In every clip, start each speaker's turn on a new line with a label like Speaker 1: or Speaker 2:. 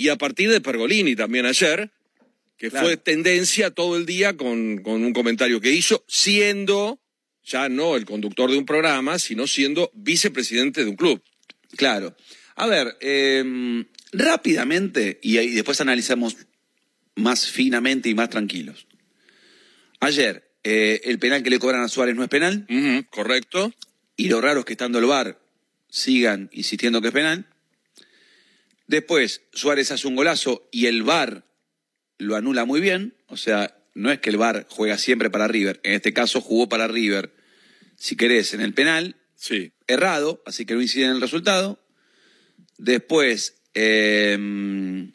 Speaker 1: y a partir de Pergolini también ayer, que
Speaker 2: Claro.
Speaker 1: fue tendencia todo el día con, con un comentario que hizo, siendo ya no el conductor de un programa, sino siendo vicepresidente de un club.
Speaker 2: Claro. A ver, eh, rápidamente, y después analizamos más finamente y más tranquilos. Ayer, eh, el penal que le cobran a Suárez no es penal,
Speaker 1: ¿Correcto?
Speaker 2: y lo raro es que estando el VAR sigan insistiendo que es penal. Después, Suárez hace un golazo y el VAR lo anula muy bien. O sea, no es que el VAR juega siempre para River. En este caso jugó para River, si querés, en el penal,
Speaker 1: Sí.
Speaker 2: errado, así que no incide en el resultado. Después, eh,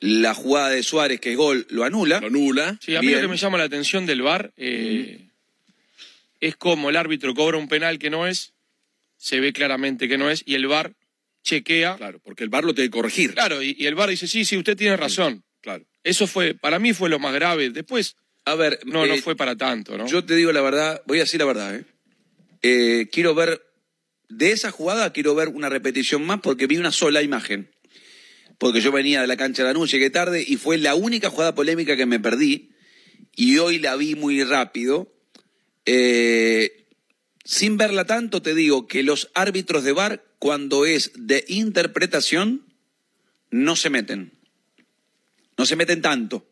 Speaker 2: la jugada de Suárez, que es gol, lo anula.
Speaker 1: Lo anula.
Speaker 3: Sí, a mí
Speaker 2: Bien.
Speaker 3: lo que me llama la atención del VAR eh, es como el árbitro cobra un penal que no es, se ve claramente que no es, y el VAR chequea.
Speaker 1: Claro, porque el bar lo tiene que corregir.
Speaker 3: Claro, y, y el VAR dice, sí, sí, usted tiene razón.
Speaker 1: Claro.
Speaker 3: Eso fue, para mí fue lo más grave. Después,
Speaker 2: A ver,
Speaker 3: no, no
Speaker 2: eh,
Speaker 3: fue para tanto, ¿no?
Speaker 2: Yo te digo la verdad, voy a decir la verdad, ¿eh? Eh, quiero ver, de esa jugada quiero ver una repetición más porque vi una sola imagen. Porque yo venía de la cancha de Lanús, llegué tarde y fue la única jugada polémica que me perdí. Y hoy la vi muy rápido. Eh, sin verla tanto, te digo que los árbitros de VAR, cuando es de interpretación, no se meten. No se meten tanto.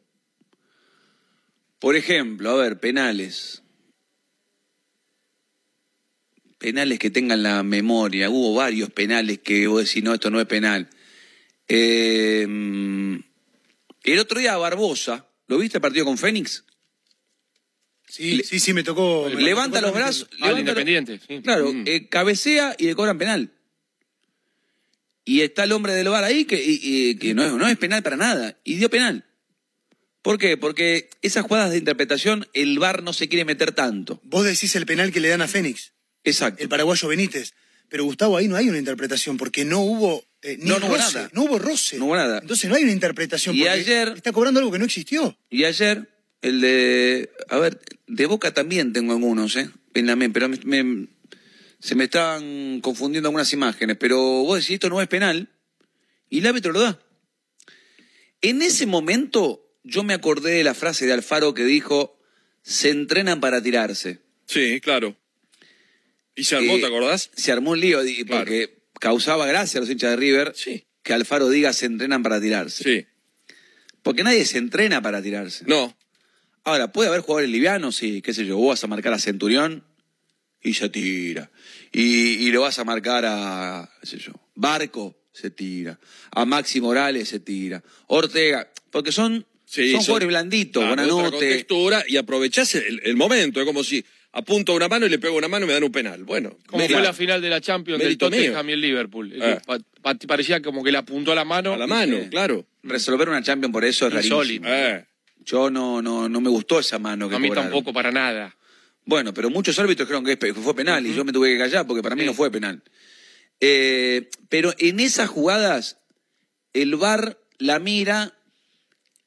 Speaker 2: Por ejemplo, a ver, penales. Penales que tengan la memoria. Hubo varios penales que vos decís, no, esto no es penal. Eh, el otro día Barbosa, ¿lo viste el partido con Fénix?
Speaker 4: Sí,
Speaker 2: Le-
Speaker 4: sí, sí, me tocó. me
Speaker 2: levanta
Speaker 4: tocó
Speaker 2: los brazos.
Speaker 3: Ah,
Speaker 2: levanta-
Speaker 3: Independiente, sí.
Speaker 2: Claro,
Speaker 3: Mm.
Speaker 2: eh, cabecea y le cobran penal. Y está el hombre del bar ahí que, y- y- que no, es, no es penal para nada. Y dio penal. ¿Por qué? Porque esas jugadas de interpretación el VAR no se quiere meter tanto.
Speaker 4: Vos decís el penal que le dan a Fénix,
Speaker 2: Exacto.
Speaker 4: el paraguayo Benítez. Pero Gustavo, ahí no hay una interpretación porque no hubo eh, ni
Speaker 2: No, no hubo
Speaker 4: roce.
Speaker 2: nada.
Speaker 4: No hubo roce.
Speaker 2: No hubo nada.
Speaker 4: Entonces no hay una interpretación.
Speaker 2: Y
Speaker 4: porque
Speaker 2: ayer-
Speaker 4: Está cobrando algo que no existió.
Speaker 2: Y ayer, el de. A ver, de Boca también tengo algunos, ¿eh? En la mente, pero me- me- se me estaban confundiendo algunas imágenes. Pero vos decís, esto no es penal. Y el árbitro lo da. En ese momento, yo me acordé de la frase de Alfaro que dijo: se entrenan para tirarse.
Speaker 1: Sí, claro. ¿Y se armó,
Speaker 2: Eh,
Speaker 1: te acordás?
Speaker 2: Se armó un lío
Speaker 1: Claro.
Speaker 2: porque causaba gracia a los hinchas de River
Speaker 1: Sí.
Speaker 2: que Alfaro diga se entrenan para tirarse.
Speaker 1: Sí.
Speaker 2: Porque nadie se entrena para tirarse.
Speaker 1: No.
Speaker 2: Ahora, puede haber jugadores livianos, sí, qué sé yo, vos vas a marcar a Centurión y se tira. Y, y lo vas a marcar a, qué sé yo, Barco, se tira. A Maxi Morales, se tira. Ortega, porque son,
Speaker 1: Sí,
Speaker 2: son
Speaker 1: son-
Speaker 2: jugadores blanditos,
Speaker 1: Claro,
Speaker 2: buenanote.
Speaker 1: y aprovechás el, el momento. Es como si apunto una mano y le pego una mano y me dan un penal. Bueno,
Speaker 3: Como fue la final de la Champions del Tottenham y el Liverpool.
Speaker 1: Eh.
Speaker 3: Pa- pa- parecía como que le apuntó a la mano.
Speaker 1: a la mano, claro.
Speaker 2: Resolver una Champions por eso es rarísimo.
Speaker 1: Eh,
Speaker 2: Yo no, no, no me gustó esa mano que
Speaker 3: a mí
Speaker 2: cobraron.
Speaker 3: tampoco para nada.
Speaker 2: Bueno, pero muchos árbitros dijeron que fue penal y yo me tuve que callar porque para mí
Speaker 3: Sí.
Speaker 2: no fue penal. Eh, pero en esas jugadas, el VAR la mira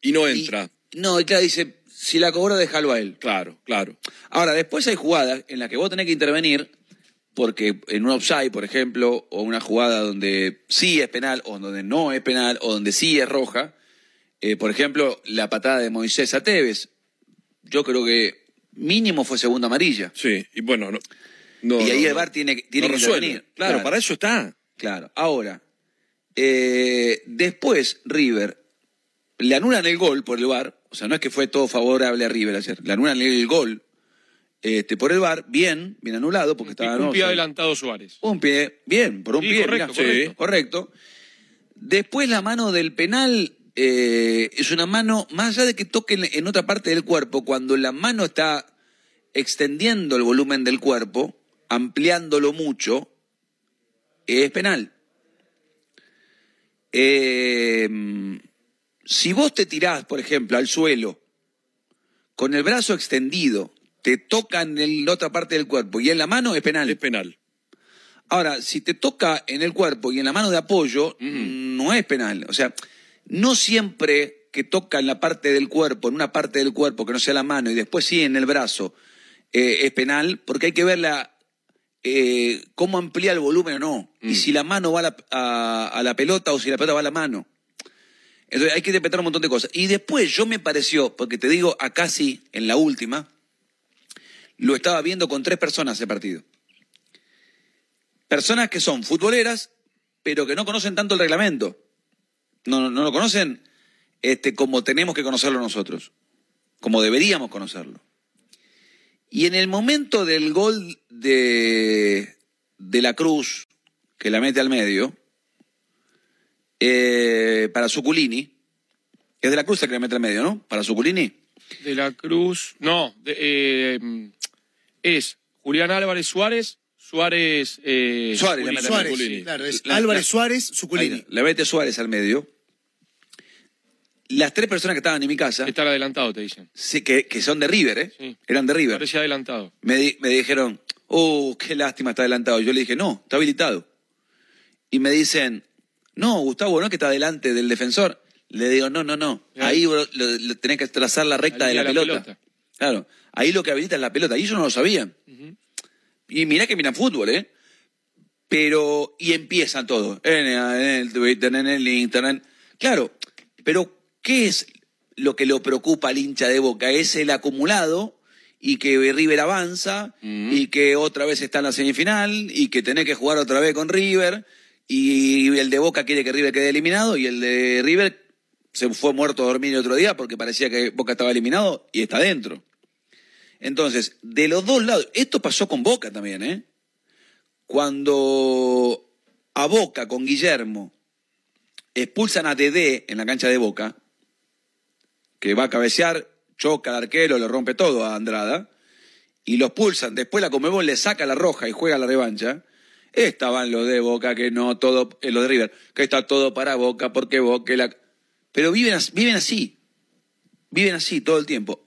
Speaker 1: y no
Speaker 2: y-
Speaker 1: entra.
Speaker 2: no, y claro, dice, si la cobró, déjalo a él.
Speaker 1: Claro, claro.
Speaker 2: Ahora, después hay jugadas en las que vos tenés que intervenir porque en un offside, por ejemplo, o una jugada donde sí es penal o donde no es penal o donde sí es roja, eh, por ejemplo, la patada de Moisés a Tevez, yo creo que mínimo fue segunda amarilla.
Speaker 1: Sí, y bueno, no. no,
Speaker 2: y ahí
Speaker 1: no,
Speaker 2: el. VAR tiene, que- tiene
Speaker 1: No
Speaker 2: que
Speaker 1: resuelve.
Speaker 2: intervenir.
Speaker 1: Claro, para eso está.
Speaker 2: Claro. Ahora, eh, después River le anulan el gol por el VAR, o sea, no es que fue todo favorable a River ayer, le anulan el gol este, por el VAR, bien, bien anulado, porque estaba
Speaker 3: un pie
Speaker 2: sí.
Speaker 3: adelantado Suárez.
Speaker 2: Un pie, bien, por un
Speaker 3: Sí,
Speaker 2: pie,
Speaker 3: correcto,
Speaker 2: mirá,
Speaker 3: correcto.
Speaker 2: correcto. Después la mano del penal eh, es una mano, más allá de que toque en, otra parte del cuerpo, cuando la mano está extendiendo el volumen del cuerpo, ampliándolo mucho, es penal. Eh, si vos te tirás, por ejemplo, al suelo, con el brazo extendido, te tocan en la otra parte del cuerpo y en la mano es penal.
Speaker 1: Es penal.
Speaker 2: Ahora, si te toca en el cuerpo y en la mano de apoyo, no es penal. O sea, no siempre que toca en la parte del cuerpo, en una parte del cuerpo que no sea la mano y después sí en el brazo, eh, es penal, porque hay que ver la, eh, cómo amplía el volumen o no.
Speaker 1: Mm.
Speaker 2: Y si la mano va a la, a- a la pelota o si la pelota va a la mano. Entonces hay que interpretar un montón de cosas. Y después yo me pareció, porque te digo, acá sí, en la última, lo estaba viendo con tres personas ese partido. Personas que son futboleras, pero que no conocen tanto el reglamento. No, no, no lo conocen este, como tenemos que conocerlo nosotros, como deberíamos conocerlo. Y en el momento del gol de, de la Cruz, que la mete al medio, eh, para Zuculini, es de la Cruz el que la mete al medio, ¿no? Para Zuculini.
Speaker 3: De la Cruz. No, de- eh, es Julián Álvarez Suárez, Suárez. eh,
Speaker 2: Suárez, la mete-
Speaker 4: Suárez, sí, claro, es
Speaker 2: La-
Speaker 4: Álvarez
Speaker 2: la-
Speaker 4: Suárez, Zuculini.
Speaker 2: Ahí, la mete Suárez al medio. Las tres personas que estaban en mi casa,
Speaker 3: Estar adelantado, te dicen.
Speaker 2: sí, que, que son de River, ¿eh?
Speaker 3: Sí.
Speaker 2: Eran de River.
Speaker 3: Parecía adelantado.
Speaker 2: me, di- me dijeron, oh, qué lástima, está adelantado. Yo le dije, no, está habilitado. Y me dicen, no, Gustavo, ¿no que está delante del defensor? Le digo, no, no, no.
Speaker 3: Claro.
Speaker 2: Ahí bro, lo- lo- tenés que trazar la recta de la, pelota.
Speaker 3: pelota.
Speaker 2: Claro, ahí lo que habilita es la pelota. Y ellos no lo sabían. Y mirá que miran fútbol, ¿eh? Pero, y empiezan todo. En el Twitter, en el Internet. Claro, pero ¿qué es lo que lo preocupa al hincha de Boca? Es el acumulado y que River avanza y que otra vez está en la semifinal y que tenés que jugar otra vez con River y el de Boca quiere que River quede eliminado y el de River se fue muerto a dormir el otro día porque parecía que Boca estaba eliminado y está dentro. Entonces, de los dos lados, esto pasó con Boca también, ¿eh? Cuando a Boca con Guillermo expulsan a Dedé en la cancha de Boca, que va a cabecear, choca al arquero, le rompe todo a Andrada, y los pulsan, después la Comebol le saca la roja y juega la revancha, estaban los de Boca, que no todo, eh, los de River, que está todo para Boca, porque Boca la... Pero viven, viven así, viven así todo el tiempo.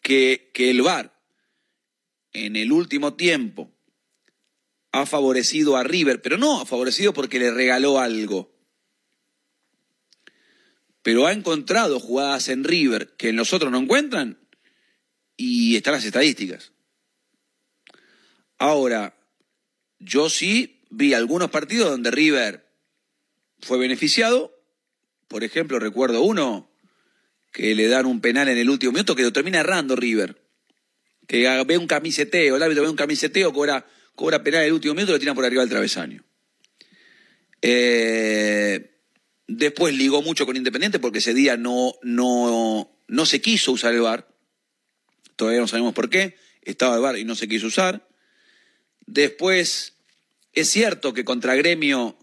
Speaker 2: Que, que el VAR en el último tiempo ha favorecido a River, pero no ha favorecido porque le regaló algo. Pero ha encontrado jugadas en River que los otros no encuentran y están las estadísticas. Ahora, yo sí vi algunos partidos donde River fue beneficiado. Por ejemplo, recuerdo uno que le dan un penal en el último minuto que lo termina errando River. Que ve un camiseteo, el árbitro ve un camiseteo, cobra, cobra penal en el último minuto y lo tiran por arriba del travesaño. Eh, después ligó mucho con Independiente porque ese día no, no, no se quiso usar el VAR. Todavía no sabemos por qué. Estaba el VAR y no se quiso usar. Después, es cierto que contra Gremio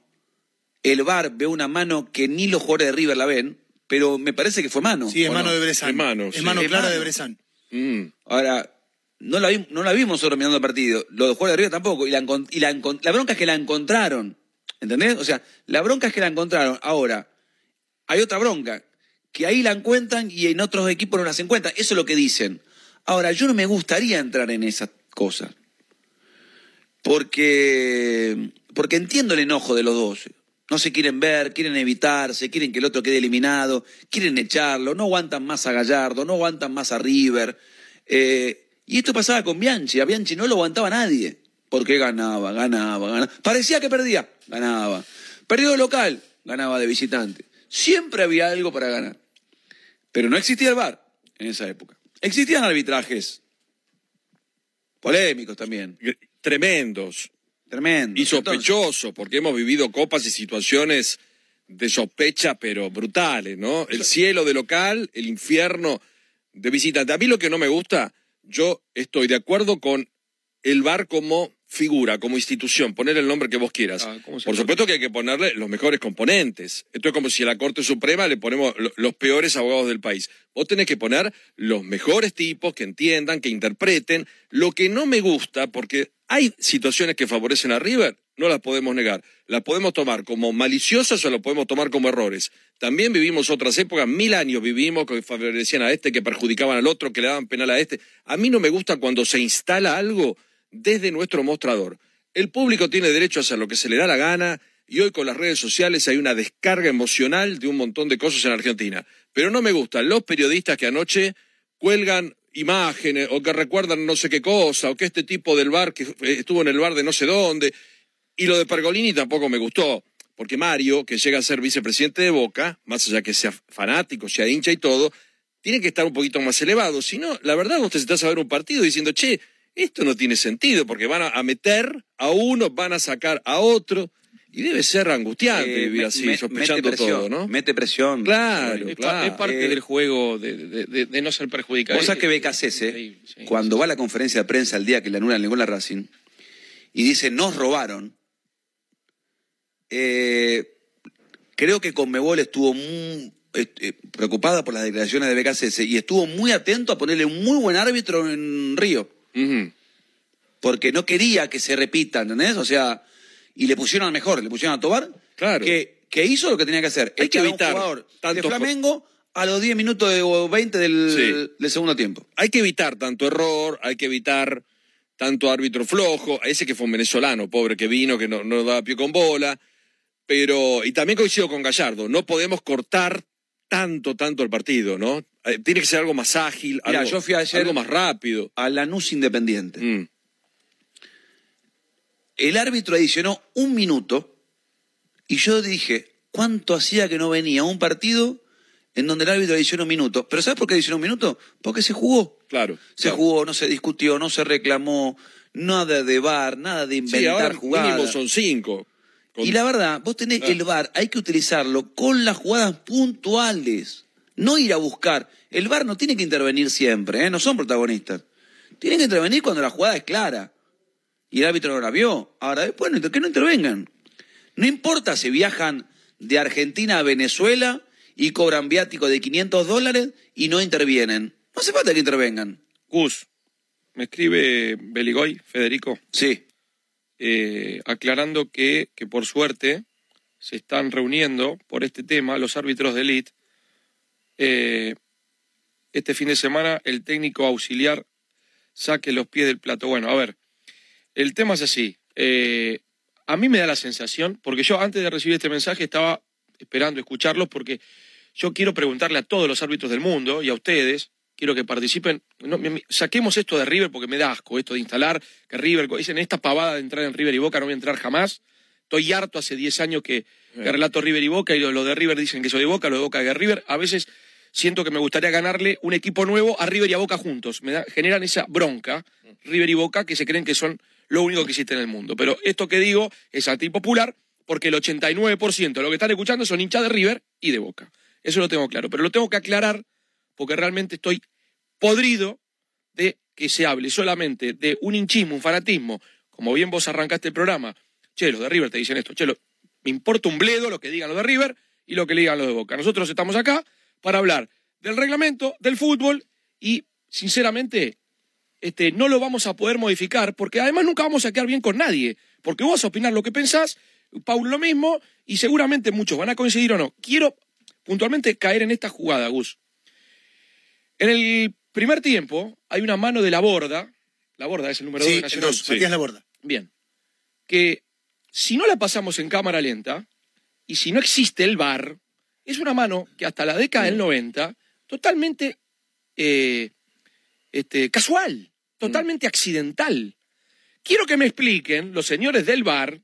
Speaker 2: el VAR ve una mano que ni los jugadores de River la ven, pero me parece que fue mano.
Speaker 4: Sí, es
Speaker 2: ¿o
Speaker 4: mano
Speaker 2: no?
Speaker 4: de Bresan.
Speaker 1: Es mano,
Speaker 4: Es mano
Speaker 2: Es
Speaker 4: clara
Speaker 2: mano.
Speaker 4: de Bresan.
Speaker 1: Mm.
Speaker 2: Ahora, no la, vi- no la vimos nosotros mirando el partido. Los jugadores de River tampoco. Y, la, y la, la bronca es que la encontraron. ¿Entendés? O sea, la bronca es que la encontraron. Ahora, hay otra bronca. Que ahí la encuentran y en otros equipos no las encuentran. Eso es lo que dicen. Ahora, yo no me gustaría entrar en esas cosas. Porque, porque entiendo el enojo de los dos. No se quieren ver, quieren evitarse, quieren que el otro quede eliminado, quieren echarlo, no aguantan más a Gallardo, no aguantan más a River. Eh, y esto pasaba con Bianchi, a Bianchi no lo aguantaba nadie, porque ganaba, ganaba, ganaba. Parecía que perdía, ganaba. Perdió de local, ganaba de visitante. Siempre había algo para ganar. Pero no existía el VAR en esa época. Existían arbitrajes polémicos también,
Speaker 1: Tremendos.
Speaker 2: tremendos.
Speaker 1: Y sospechosos, porque hemos vivido copas y situaciones de sospecha, pero brutales, ¿no? El cielo de local, el infierno de visitante. A mí lo que no me gusta, yo estoy de acuerdo con el VAR como figura, como institución, poner el nombre que vos quieras.
Speaker 3: Ah, ¿cómo se
Speaker 1: Por supuesto que hay que ponerle los mejores componentes. Esto es como si a la Corte Suprema le ponemos lo- los peores abogados del país. Vos tenés que poner los mejores tipos que entiendan, que interpreten. Lo que no me gusta, porque hay situaciones que favorecen a River, no las podemos negar. Las podemos tomar como maliciosas o las podemos tomar como errores. También vivimos otras épocas, mil años vivimos que favorecían a este, que perjudicaban al otro, que le daban penal a este. A mí no me gusta cuando se instala algo desde nuestro mostrador. El público tiene derecho a hacer lo que se le da la gana y hoy con las redes sociales hay una descarga emocional de un montón de cosas en Argentina. Pero no me gustan los periodistas que anoche cuelgan imágenes o que recuerdan no sé qué cosa o que este tipo del bar que estuvo en el bar de no sé dónde. Y lo de Pergolini tampoco me gustó, porque Mario, que llega a ser vicepresidente de Boca, más allá que sea fanático, sea hincha y todo, tiene que estar un poquito más elevado. Si no, la verdad, vos te sentás a ver un partido diciendo, che, esto no tiene sentido, porque van a, meter a uno, van a sacar a otro. Y debe ser angustiante
Speaker 2: Eh,
Speaker 1: vivir así,
Speaker 2: me-
Speaker 1: sospechando
Speaker 2: mete presión,
Speaker 1: todo, ¿no?
Speaker 2: Mete presión.
Speaker 1: Claro,
Speaker 3: Es,
Speaker 1: claro.
Speaker 3: es parte
Speaker 2: Eh,
Speaker 3: del juego de, de- de- de no ser perjudicado.
Speaker 2: Vos sabés que
Speaker 3: Es-
Speaker 2: Becasese,
Speaker 3: increíble, sí.
Speaker 2: cuando va a la conferencia de prensa el día que le anulan el gol a Racing, y dice, nos robaron, eh, creo que Conmebol estuvo muy eh, preocupada por las declaraciones de Becasese y estuvo muy atento a ponerle un muy buen árbitro en Río, Porque no quería que se repita, ¿entendés? O sea, y le pusieron al mejor, le pusieron a Tobar,
Speaker 1: Claro.
Speaker 2: que, que hizo lo que tenía que hacer.
Speaker 1: Hay que
Speaker 2: Echar a
Speaker 1: evitar
Speaker 2: un jugador de Flamengo a los 10 minutos de- o 20 del,
Speaker 1: Sí.
Speaker 2: del segundo tiempo.
Speaker 1: hay que evitar tanto error, hay que evitar tanto árbitro flojo, ese que fue un venezolano, pobre que vino, que no, no daba pie con bola, pero, y también coincido con Gallardo, no podemos cortar tanto, tanto el partido, ¿no? Eh, Tiene que ser algo más ágil,
Speaker 2: Mirá,
Speaker 1: algo,
Speaker 2: yo fui ayer-
Speaker 1: algo más rápido.
Speaker 2: A Lanús Independiente.
Speaker 1: Mm.
Speaker 2: El árbitro adicionó un minuto y yo dije, ¿cuánto hacía que no venía un partido en donde el árbitro adicionó un minuto? ¿Pero sabes por qué adicionó un minuto? Porque se jugó.
Speaker 1: Claro.
Speaker 2: Se
Speaker 1: claro.
Speaker 2: jugó, no se discutió, no se reclamó, nada de bar, nada de
Speaker 1: Sí,
Speaker 2: inventar
Speaker 1: ahora
Speaker 2: jugadas.
Speaker 1: mínimo son cinco. Con-
Speaker 2: Y la verdad, vos tenés
Speaker 1: Ah.
Speaker 2: el VAR, hay que utilizarlo con las jugadas puntuales, no ir a buscar. El VAR no tiene que intervenir siempre, ¿eh? no son protagonistas. Tienen que intervenir cuando la jugada es clara. Y el árbitro no la vio. Ahora, después, no- que no intervengan. No importa si viajan de Argentina a Venezuela y cobran viático de 500 dólares y no intervienen. No hace falta que intervengan.
Speaker 3: Gus, me escribe Beligoy, Federico,
Speaker 2: Sí.
Speaker 3: eh, aclarando que, que por suerte se están reuniendo por este tema los árbitros de elite. Eh, este fin de semana el técnico auxiliar saque los pies del plato. Bueno, a ver, el tema es así. Eh, a mí me da la sensación, porque yo antes de recibir este mensaje estaba esperando escucharlos, porque yo quiero preguntarle a todos los árbitros del mundo y a ustedes, quiero que participen. No, me- me- saquemos esto de River porque me da asco, esto de instalar que River, dicen esta pavada de entrar en River y Boca, no voy a entrar jamás. Estoy harto hace 10 años que, que relato River y Boca y lo, lo de River dicen que soy de Boca, lo de Boca que de River. A veces siento que me gustaría ganarle un equipo nuevo a River y a Boca juntos. Me generan esa bronca, River y Boca, que se creen que son lo único que existe en el mundo. Pero esto que digo es antipopular porque el 89% de lo que están escuchando son hinchas de River y de Boca. Eso lo tengo claro. Pero lo tengo que aclarar porque realmente estoy podrido de que se hable solamente de un hinchismo, un fanatismo, como bien vos arrancaste el programa. Che, los de River te dicen esto. Che, lo- me importa un bledo lo que digan los de River y lo que le digan los de Boca. Nosotros estamos acá para hablar del reglamento, del fútbol y, sinceramente, este, no lo vamos a poder modificar porque además nunca vamos a quedar bien con nadie. Porque vos opinar lo que pensás, Paul lo mismo y seguramente muchos van a coincidir o no. Quiero puntualmente caer en esta jugada, Gus. En el primer tiempo hay una mano de la borda, la borda es el número 2
Speaker 4: Sí,
Speaker 3: de Nacional.
Speaker 4: dos, Matías Laborda.
Speaker 3: Bien. Que si no la pasamos en cámara lenta y si no existe el VAR, es una mano que hasta la década del 90, totalmente eh, este, casual, totalmente accidental. Quiero que me expliquen, los señores del VAR,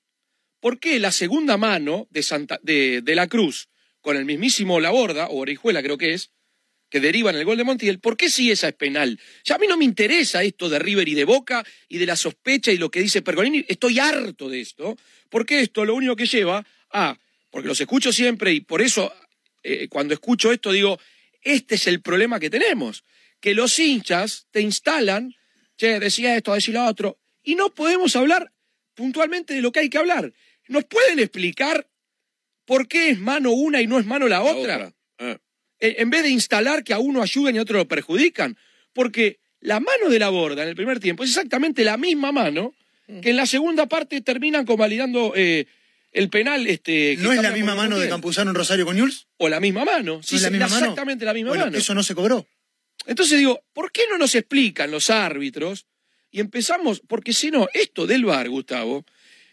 Speaker 3: por qué la segunda mano de, Santa, de, de la Cruz con el mismísimo Laborda, o Orihuela creo que es, que deriva en el gol de Montiel, ¿por qué sí esa es penal? Ya a mí no me interesa esto de River y de Boca y de la sospecha y lo que dice Pergolini, estoy harto de esto, porque esto lo único que lleva a, porque los escucho siempre y por eso eh, cuando escucho esto digo, este es el problema que tenemos, que los hinchas te instalan, che, decía esto, decía lo otro, y no podemos hablar puntualmente de lo que hay que hablar. ¿Nos pueden explicar por qué es mano una y no es mano la
Speaker 1: La
Speaker 3: otra?
Speaker 1: Ah.
Speaker 3: en en vez de instalar que a uno ayuden y a otro lo perjudican. Porque la mano de la borda en el primer tiempo es exactamente la misma mano que en la segunda parte terminan convalidando eh, el penal. Este,
Speaker 4: ¿No es la misma mano de. Campuzano en Rosario con Newell's?
Speaker 3: O la misma mano. Sí,
Speaker 4: ¿No es la mano?
Speaker 3: exactamente la misma
Speaker 4: Bueno,
Speaker 3: mano.
Speaker 4: Eso no se cobró.
Speaker 3: Entonces digo, ¿por qué no nos explican los árbitros? Y empezamos, porque si no, esto del VAR, Gustavo,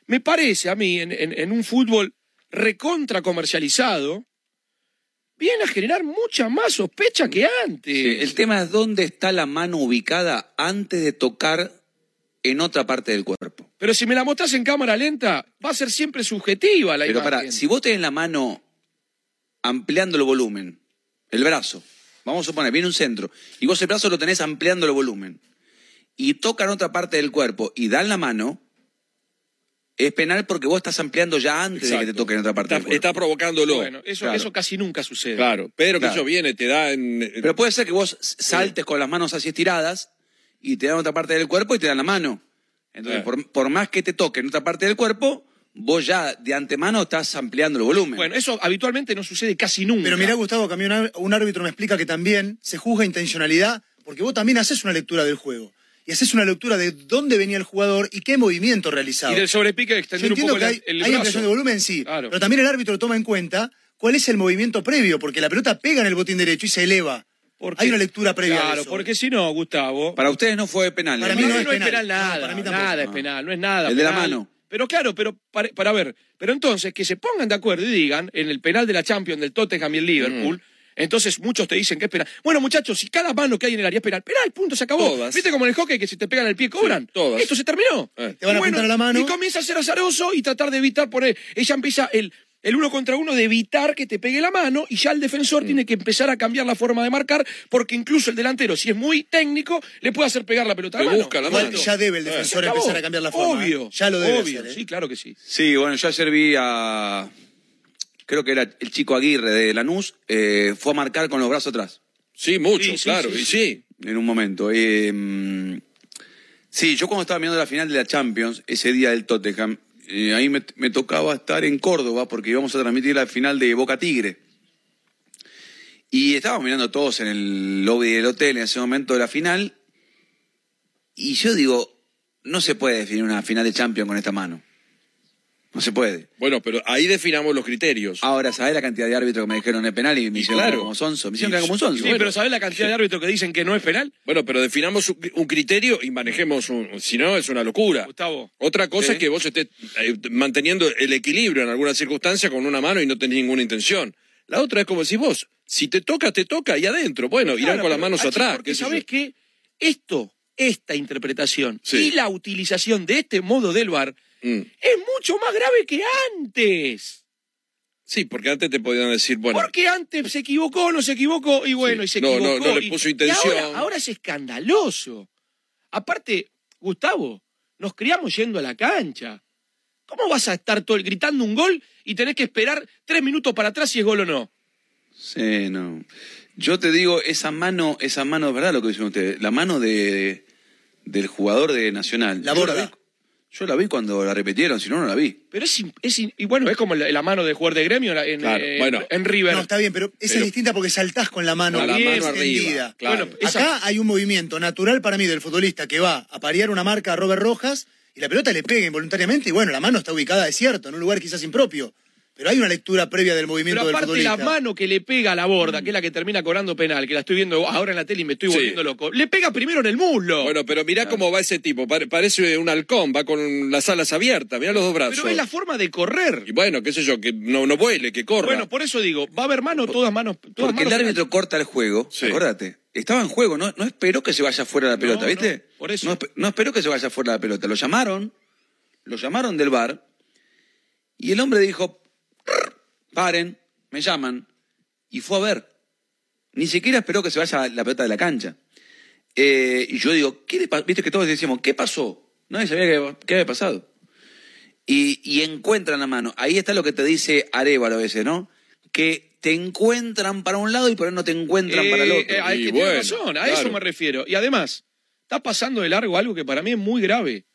Speaker 3: me parece a mí, en, en- en un fútbol recontra comercializado, viene a generar mucha más sospecha que antes.
Speaker 2: Sí, el tema es dónde está la mano ubicada antes de tocar en otra parte del cuerpo.
Speaker 3: Pero si me la mostrás en cámara lenta, va a ser siempre subjetiva la
Speaker 2: Pero
Speaker 3: imagen.
Speaker 2: para, si vos tenés la mano ampliando el volumen, el brazo, vamos a suponer, viene un centro, y vos el brazo lo tenés ampliando el volumen, y tocan otra parte del cuerpo y dan la mano, es penal porque vos estás ampliando ya antes de que te toquen otra parte
Speaker 1: Está,
Speaker 2: del cuerpo.
Speaker 1: está provocándolo.
Speaker 3: Bueno, eso,
Speaker 2: Claro.
Speaker 3: eso casi nunca sucede.
Speaker 1: Claro, pero que
Speaker 2: Claro.
Speaker 1: eso viene, te da en.
Speaker 2: Pero puede ser que vos saltes con las manos así estiradas y te dan otra parte del cuerpo y te dan la mano. Entonces,
Speaker 1: Eh.
Speaker 2: por, por más que te toquen otra parte del cuerpo, vos ya de antemano estás ampliando el volumen.
Speaker 3: Bueno, eso habitualmente no sucede casi nunca.
Speaker 4: Pero mirá, Gustavo, que a mí un, árbitro me explica que también se juzga intencionalidad, porque vos también haces una lectura del juego. Y haces una lectura de dónde venía el jugador y qué movimiento realizaba.
Speaker 3: Y del sobrepique
Speaker 4: Yo
Speaker 3: extender un
Speaker 4: entiendo
Speaker 3: poco
Speaker 4: que
Speaker 3: el,
Speaker 4: hay,
Speaker 3: el
Speaker 4: hay ampliación de volumen, sí.
Speaker 3: Claro.
Speaker 4: Pero también el árbitro toma en cuenta cuál es el movimiento previo, porque la pelota pega en el botín derecho y se eleva.
Speaker 3: Porque-
Speaker 4: Hay una lectura previa
Speaker 3: Claro,
Speaker 4: de eso.
Speaker 3: porque si no, Gustavo.
Speaker 2: Para ustedes no fue penal.
Speaker 4: Para
Speaker 2: ¿eh?
Speaker 4: mí
Speaker 3: no,
Speaker 4: no
Speaker 3: no
Speaker 4: es
Speaker 3: es
Speaker 4: penal. No,
Speaker 3: nada,
Speaker 4: para mí tampoco.
Speaker 3: nada es penal, no es nada.
Speaker 2: El de la mano.
Speaker 3: Pero claro, pero para, para ver, pero entonces que se pongan de acuerdo y digan en el penal de la Champions del Tottenham y el Liverpool, entonces muchos te dicen que es penal. Bueno, muchachos, si cada mano que hay en el área es penal, penal, punto, se acabó.
Speaker 1: Todas.
Speaker 3: ¿Viste como en el hockey que si te pegan el pie cobran?
Speaker 1: todas.
Speaker 3: Esto se terminó.
Speaker 1: Eh.
Speaker 4: Te van a
Speaker 3: Y
Speaker 4: apuntar a la mano.
Speaker 3: Y comienza a ser azaroso y tratar de evitar poner. Ella empieza el. El uno contra uno de evitar que te pegue la mano y ya el
Speaker 1: Mm.
Speaker 3: defensor tiene que empezar a cambiar la forma de marcar porque incluso el delantero, si es muy técnico, le puede hacer pegar la pelota a
Speaker 1: Te
Speaker 3: la mano.
Speaker 1: busca la mano.
Speaker 4: ya debe el
Speaker 1: Eh.
Speaker 4: defensor empezar a cambiar la forma.
Speaker 3: Obvio.
Speaker 4: ¿eh? Ya lo debe
Speaker 3: obvio,
Speaker 4: hacer, ¿eh?
Speaker 3: Sí, claro que sí.
Speaker 2: Sí, bueno, yo ayer vi a. Creo que era el chico Aguirre de Lanús, eh, fue a marcar con los brazos atrás.
Speaker 1: Sí, mucho,
Speaker 3: Sí,
Speaker 1: claro,
Speaker 3: sí,
Speaker 1: y
Speaker 3: sí.
Speaker 1: sí.
Speaker 2: en un momento. Eh, mm, sí, yo cuando estaba mirando la final de la Champions, ese día del Tottenham, eh, ahí me, me tocaba estar en Córdoba porque íbamos a transmitir la final de Boca Tigre. Y estábamos mirando todos en el lobby del hotel en ese momento de la final. Y yo digo, no se puede definir una final de Champions con esta mano. No se puede.
Speaker 1: Bueno, pero ahí definamos los criterios.
Speaker 2: Ahora, ¿sabés la cantidad de árbitros que me dijeron es penal y me hicieron
Speaker 1: claro.
Speaker 2: como sonso? Me hicieron
Speaker 1: Y-
Speaker 2: como un sonso.
Speaker 3: Sí, pero ¿sabés la cantidad de árbitros que dicen que no es penal?
Speaker 1: Bueno, pero definamos un, un criterio y manejemos un. Si no, es una locura.
Speaker 3: Gustavo.
Speaker 1: Otra cosa
Speaker 3: Sí.
Speaker 1: es que vos estés eh, manteniendo el equilibrio en alguna circunstancia con una mano y no tenés ninguna intención. La otra es como decís vos, si te toca, te toca y adentro. Bueno, irán con las manos atrás.
Speaker 3: Porque
Speaker 1: qué
Speaker 3: sabés
Speaker 1: yo.
Speaker 3: que esto, esta interpretación
Speaker 1: Sí.
Speaker 3: y la utilización de este modo del VAR
Speaker 1: Mm.
Speaker 3: es mucho más grave que antes.
Speaker 1: Sí, porque antes te podían decir, bueno,
Speaker 3: Porque antes se equivocó, no se equivocó, y bueno,
Speaker 1: Sí.
Speaker 3: y se
Speaker 1: No, no,
Speaker 3: equivocó.
Speaker 1: no le
Speaker 3: y-
Speaker 1: puso
Speaker 3: y
Speaker 1: intención.
Speaker 3: ahora, ahora es escandaloso. Aparte, Gustavo, nos criamos yendo a la cancha. ¿Cómo vas a estar todo el gritando un gol y tenés que esperar tres minutos para atrás si es gol o no?
Speaker 2: Sí, no. Yo te digo, esa mano, esa mano, es verdad lo que dicen ustedes, la mano de, del jugador de Nacional.
Speaker 4: La
Speaker 2: yo
Speaker 4: borda.
Speaker 2: Yo la vi cuando la repitieron, si no, no la vi.
Speaker 3: Pero es, es in- y bueno, es como la, la mano de jugador de gremio en,
Speaker 1: Claro,
Speaker 3: en-
Speaker 1: bueno.
Speaker 3: en River.
Speaker 4: No, está bien, pero esa
Speaker 1: Pero-
Speaker 4: es distinta porque saltás con la mano
Speaker 1: Con la
Speaker 4: bien
Speaker 1: mano arriba,
Speaker 4: extendida.
Speaker 1: claro.
Speaker 3: Bueno, esa-
Speaker 4: Acá hay un movimiento natural para mí del futbolista que va a parear una marca a Robert Rojas y la pelota le pega involuntariamente y bueno, la mano está ubicada, es cierto, en un lugar quizás impropio. Pero hay una lectura previa del movimiento
Speaker 3: Pero
Speaker 4: del
Speaker 3: aparte
Speaker 4: futbolista.
Speaker 3: la mano que le pega a la borda, que es la que termina cobrando penal, que la estoy viendo ahora en la tele y me estoy
Speaker 1: Sí.
Speaker 3: volviendo loco, le pega primero en el muslo.
Speaker 1: bueno, pero mirá cómo va ese tipo. Pare- parece un halcón, va con las alas abiertas, mirá los dos brazos.
Speaker 3: pero es la forma de correr.
Speaker 1: Y bueno, qué sé yo, que no, no vuele, que corra.
Speaker 3: Bueno, por eso digo, va a haber mano, todas manos. Todas
Speaker 2: Porque el árbitro corta el juego,
Speaker 1: Sí.
Speaker 2: acordate. Estaba en juego, no, no esperó que se vaya fuera la pelota,
Speaker 3: No,
Speaker 2: ¿viste?
Speaker 3: no, por eso.
Speaker 2: No, no esperó que se vaya fuera la pelota. Lo llamaron, lo llamaron del bar y el hombre dijo, paren, me llaman. Y fue a ver. Ni siquiera esperó que se vaya la pelota de la cancha. Eh, y yo digo, ¿qué le pa-?" Viste que todos decíamos, ¿qué pasó? Nadie sabía qué, qué había pasado. Y, y encuentran la mano. Ahí está lo que te dice Arevalo a veces, ¿no? Que te encuentran para un lado y por ahí no te encuentran para el
Speaker 3: Eh,
Speaker 2: otro.
Speaker 3: eh, es tiene razón, a
Speaker 1: claro.
Speaker 3: eso me refiero. Y además, está pasando de largo algo que para mí es muy grave.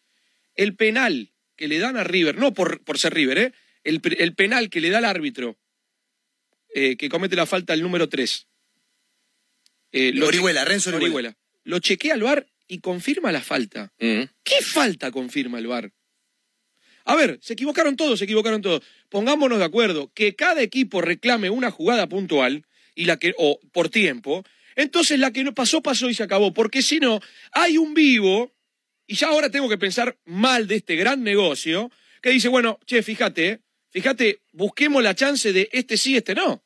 Speaker 3: El penal que le dan a River, no por, por ser River, ¿eh? El, pe- el penal que le da al árbitro, eh, que comete la falta el número 3.
Speaker 4: Orihuela, Renzo Orihuela.
Speaker 3: Lo chequea al VAR y confirma la falta.
Speaker 1: Mm.
Speaker 3: ¿Qué falta confirma el VAR? A ver, se equivocaron todos, se equivocaron todos. Pongámonos de acuerdo que cada equipo reclame una jugada puntual y la que o por tiempo, entonces la que no pasó pasó y se acabó, porque si no hay un vivo y ya ahora tengo que pensar mal de este gran negocio que dice, bueno, che, fíjate, eh, fíjate, busquemos la chance de este sí, este no.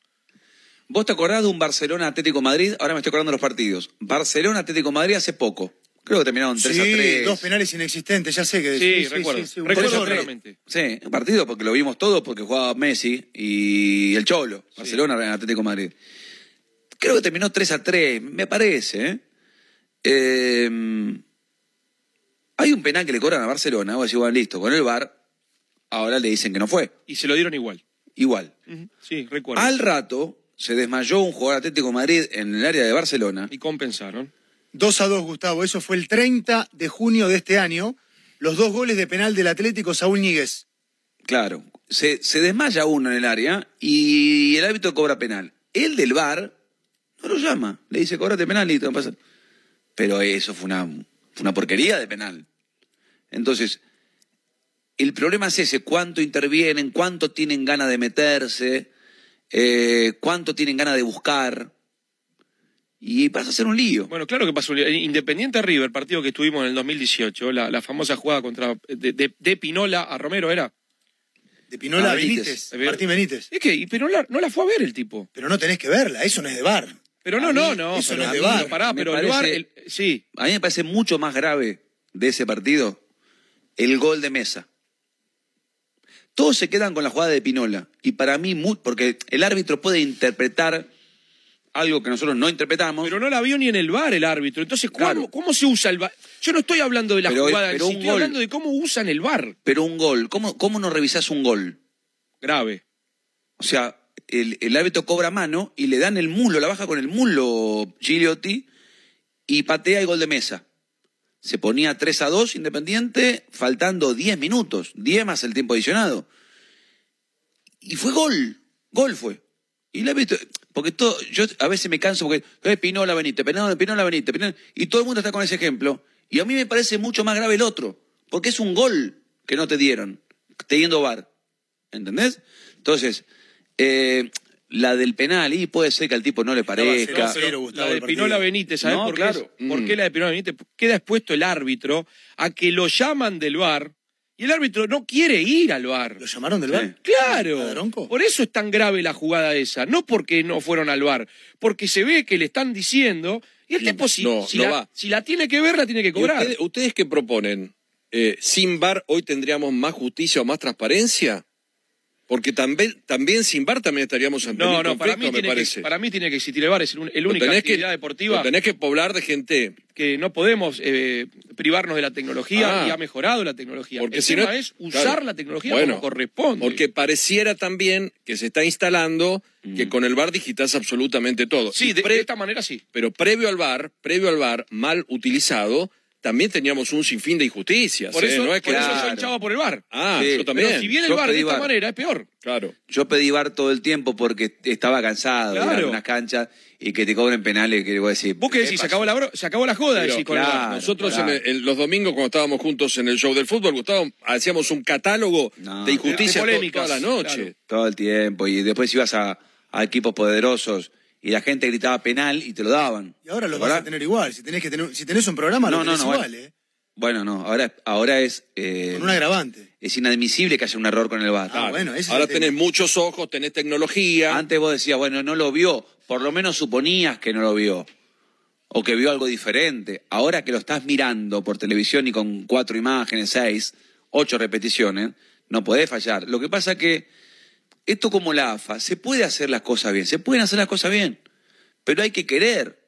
Speaker 2: ¿Vos te acordás de un Barcelona Atlético Madrid? Ahora me estoy acordando de los partidos. Barcelona Atlético Madrid hace poco. Creo que terminaron 3
Speaker 4: Sí,
Speaker 2: a 3.
Speaker 4: dos penales inexistentes, ya sé que
Speaker 3: Sí, recuerdo.
Speaker 4: un
Speaker 3: recuerdo
Speaker 4: poco-
Speaker 3: claramente.
Speaker 2: Sí, un partido porque lo vimos todos porque jugaba Messi y el Cholo, Barcelona en Atlético Madrid. Creo que terminó 3 a 3, me parece. ¿eh? Eh, hay un penal que le cobran a Barcelona, vos decís, bueno, listo, con el VAR, ahora le dicen que no fue.
Speaker 3: Y se lo dieron igual.
Speaker 2: Igual.
Speaker 3: Sí, recuerdo.
Speaker 2: Al rato se desmayó un jugador Atlético de Madrid en el área de Barcelona.
Speaker 3: Y compensaron.
Speaker 4: 2 a 2, Gustavo. Eso fue el 30 de junio de este año. Los dos goles de penal del Atlético, Saúl Ñíguez.
Speaker 2: Claro, se, se desmaya uno en el área y el árbitro cobra penal. El del VAR no lo llama, le dice, cobrate penal y no pasa. Pero eso fue una, fue una porquería de penal. Entonces, el problema es ese, cuánto intervienen, cuánto tienen ganas de meterse, eh, cuánto tienen ganas de buscar. Y pasa a ser un lío.
Speaker 3: Bueno, claro que pasó. Independiente River, partido que estuvimos en el 2018, la, la famosa jugada contra de, de- de Pinola a Romero era.
Speaker 4: De Pinola
Speaker 2: Ah,
Speaker 4: a
Speaker 2: Benítez.
Speaker 4: Benítez. Martín Benítez.
Speaker 3: Es que y Pinola no la fue a ver el tipo.
Speaker 4: Pero no tenés que verla, eso no es de bar.
Speaker 3: Pero no, no, no.
Speaker 4: eso no es de
Speaker 3: pará,
Speaker 2: Me
Speaker 3: pero el VAR,
Speaker 2: parece-
Speaker 3: el- sí.
Speaker 2: A mí me parece mucho más grave de ese partido el gol de mesa. Todos se quedan con la jugada de Pinola. Y para mí, porque el árbitro puede interpretar algo que nosotros no interpretamos.
Speaker 3: Pero no la vio ni en el VAR el árbitro. Entonces, ¿cómo,
Speaker 2: Claro.
Speaker 3: cómo se usa el VAR? Yo no estoy hablando de la
Speaker 2: Pero-
Speaker 3: jugada,
Speaker 2: pero
Speaker 3: sí, estoy
Speaker 2: gol-
Speaker 3: hablando de cómo usan el VAR.
Speaker 2: pero un gol, ¿cómo, ¿cómo no revisás un gol?
Speaker 3: Grave.
Speaker 2: O sea, el, el árbitro cobra mano y le dan el muslo, la baja con el muslo Gigliotti y patea el gol de mesa. Se ponía 3 a 2 Independiente, faltando 10 minutos, 10 más el tiempo adicionado. Y fue gol, gol fue. Y el árbitro, porque todo, yo a veces me canso porque eh, Pinola Benítez, Pinola, Pinola Benítez, Pinola, y todo el mundo está con ese ejemplo. Y a mí me parece mucho más grave el otro, porque es un gol que no te dieron, teniendo VAR. ¿Entendés? Entonces, eh, la del penal, y puede ser que al tipo no le parezca.
Speaker 4: cero, cero,
Speaker 3: la de. Pinola Benítez, ¿sabes
Speaker 2: No,
Speaker 3: por,
Speaker 2: claro.
Speaker 3: qué por
Speaker 1: Mm.
Speaker 3: qué la de Pinola Benítez? Queda expuesto el árbitro a que lo llaman del VAR y el árbitro no quiere ir al VAR.
Speaker 4: ¿Lo llamaron del bar?
Speaker 3: Claro. Por eso es tan grave la jugada esa. No porque no fueron al bar, porque se ve que le están diciendo. Y el tipo, si,
Speaker 1: No,
Speaker 3: si
Speaker 1: no
Speaker 3: la,
Speaker 1: va.
Speaker 3: si la tiene que ver, la tiene que
Speaker 1: ¿Y
Speaker 3: cobrar.
Speaker 1: ustedes, ustedes qué proponen? Eh, ¿Sin VAR hoy tendríamos más justicia o más transparencia? Porque también, también sin VAR también estaríamos ante
Speaker 3: No,
Speaker 1: un
Speaker 3: no, para mí,
Speaker 1: me
Speaker 3: tiene
Speaker 1: parece.
Speaker 3: que, para mí tiene que existir el bar. Es el, el única actividad
Speaker 1: que,
Speaker 3: deportiva
Speaker 1: lo tenés que poblar de gente.
Speaker 3: que no podemos eh, privarnos de la tecnología
Speaker 1: Ah.
Speaker 3: y ha mejorado la tecnología.
Speaker 1: Porque
Speaker 3: el
Speaker 1: si
Speaker 3: tema
Speaker 1: no-
Speaker 3: es usar
Speaker 1: claro.
Speaker 3: la tecnología
Speaker 1: Bueno,
Speaker 3: como corresponde.
Speaker 1: Porque pareciera también que se está instalando que con el VAR digitas absolutamente todo.
Speaker 3: sí, de, de esta manera sí.
Speaker 1: Pero previo al VAR, previo al VAR, mal utilizado, también teníamos un sinfín de injusticias.
Speaker 3: Por
Speaker 1: ¿eh?
Speaker 3: eso,
Speaker 1: No es que-
Speaker 3: por eso yo hinchaba por el bar.
Speaker 1: Ah,
Speaker 2: Sí,
Speaker 1: yo también.
Speaker 3: Pero si viene el bar de esta manera, es peor.
Speaker 1: Claro.
Speaker 2: Yo pedí VAR todo el tiempo porque estaba cansado de ir a
Speaker 3: Claro.
Speaker 2: unas canchas y que te cobren penales, que voy a decir.
Speaker 3: Vos qué decís, se acabó la, bro- se acabó la joda,
Speaker 1: Pero,
Speaker 3: decís, con el
Speaker 2: claro.
Speaker 3: bar.
Speaker 1: Nosotros
Speaker 2: claro.
Speaker 1: en el- en los domingos cuando estábamos juntos en el show del fútbol, Gustavo, hacíamos un catálogo
Speaker 2: No,
Speaker 1: de injusticias
Speaker 3: de polémicas,
Speaker 1: toda la noche.
Speaker 3: claro.
Speaker 2: Todo el tiempo. Y después ibas a, a equipos poderosos y la gente gritaba penal y te lo daban.
Speaker 4: Y ahora los
Speaker 2: ¿Verdad?
Speaker 4: vas a tener igual. Si tenés, que tener, si tenés un programa,
Speaker 2: No,
Speaker 4: lo
Speaker 2: no,
Speaker 4: tenés
Speaker 2: no,
Speaker 4: igual,
Speaker 2: bueno.
Speaker 4: ¿eh?
Speaker 2: Bueno, no, ahora, ahora es. eh,
Speaker 4: Con un agravante.
Speaker 2: es inadmisible que haya un error con el VAR.
Speaker 4: Ah, bueno, ese es
Speaker 1: Ahora tenés muchos ojos, tenés tecnología.
Speaker 2: Antes vos decías, bueno, no lo vio, por lo menos suponías que no lo vio. O que vio algo diferente. Ahora que lo estás mirando por televisión y con cuatro imágenes, seis, ocho repeticiones, no podés fallar. Lo que pasa que esto como la AFA, se puede hacer las cosas bien, se pueden hacer las cosas bien, pero hay que querer.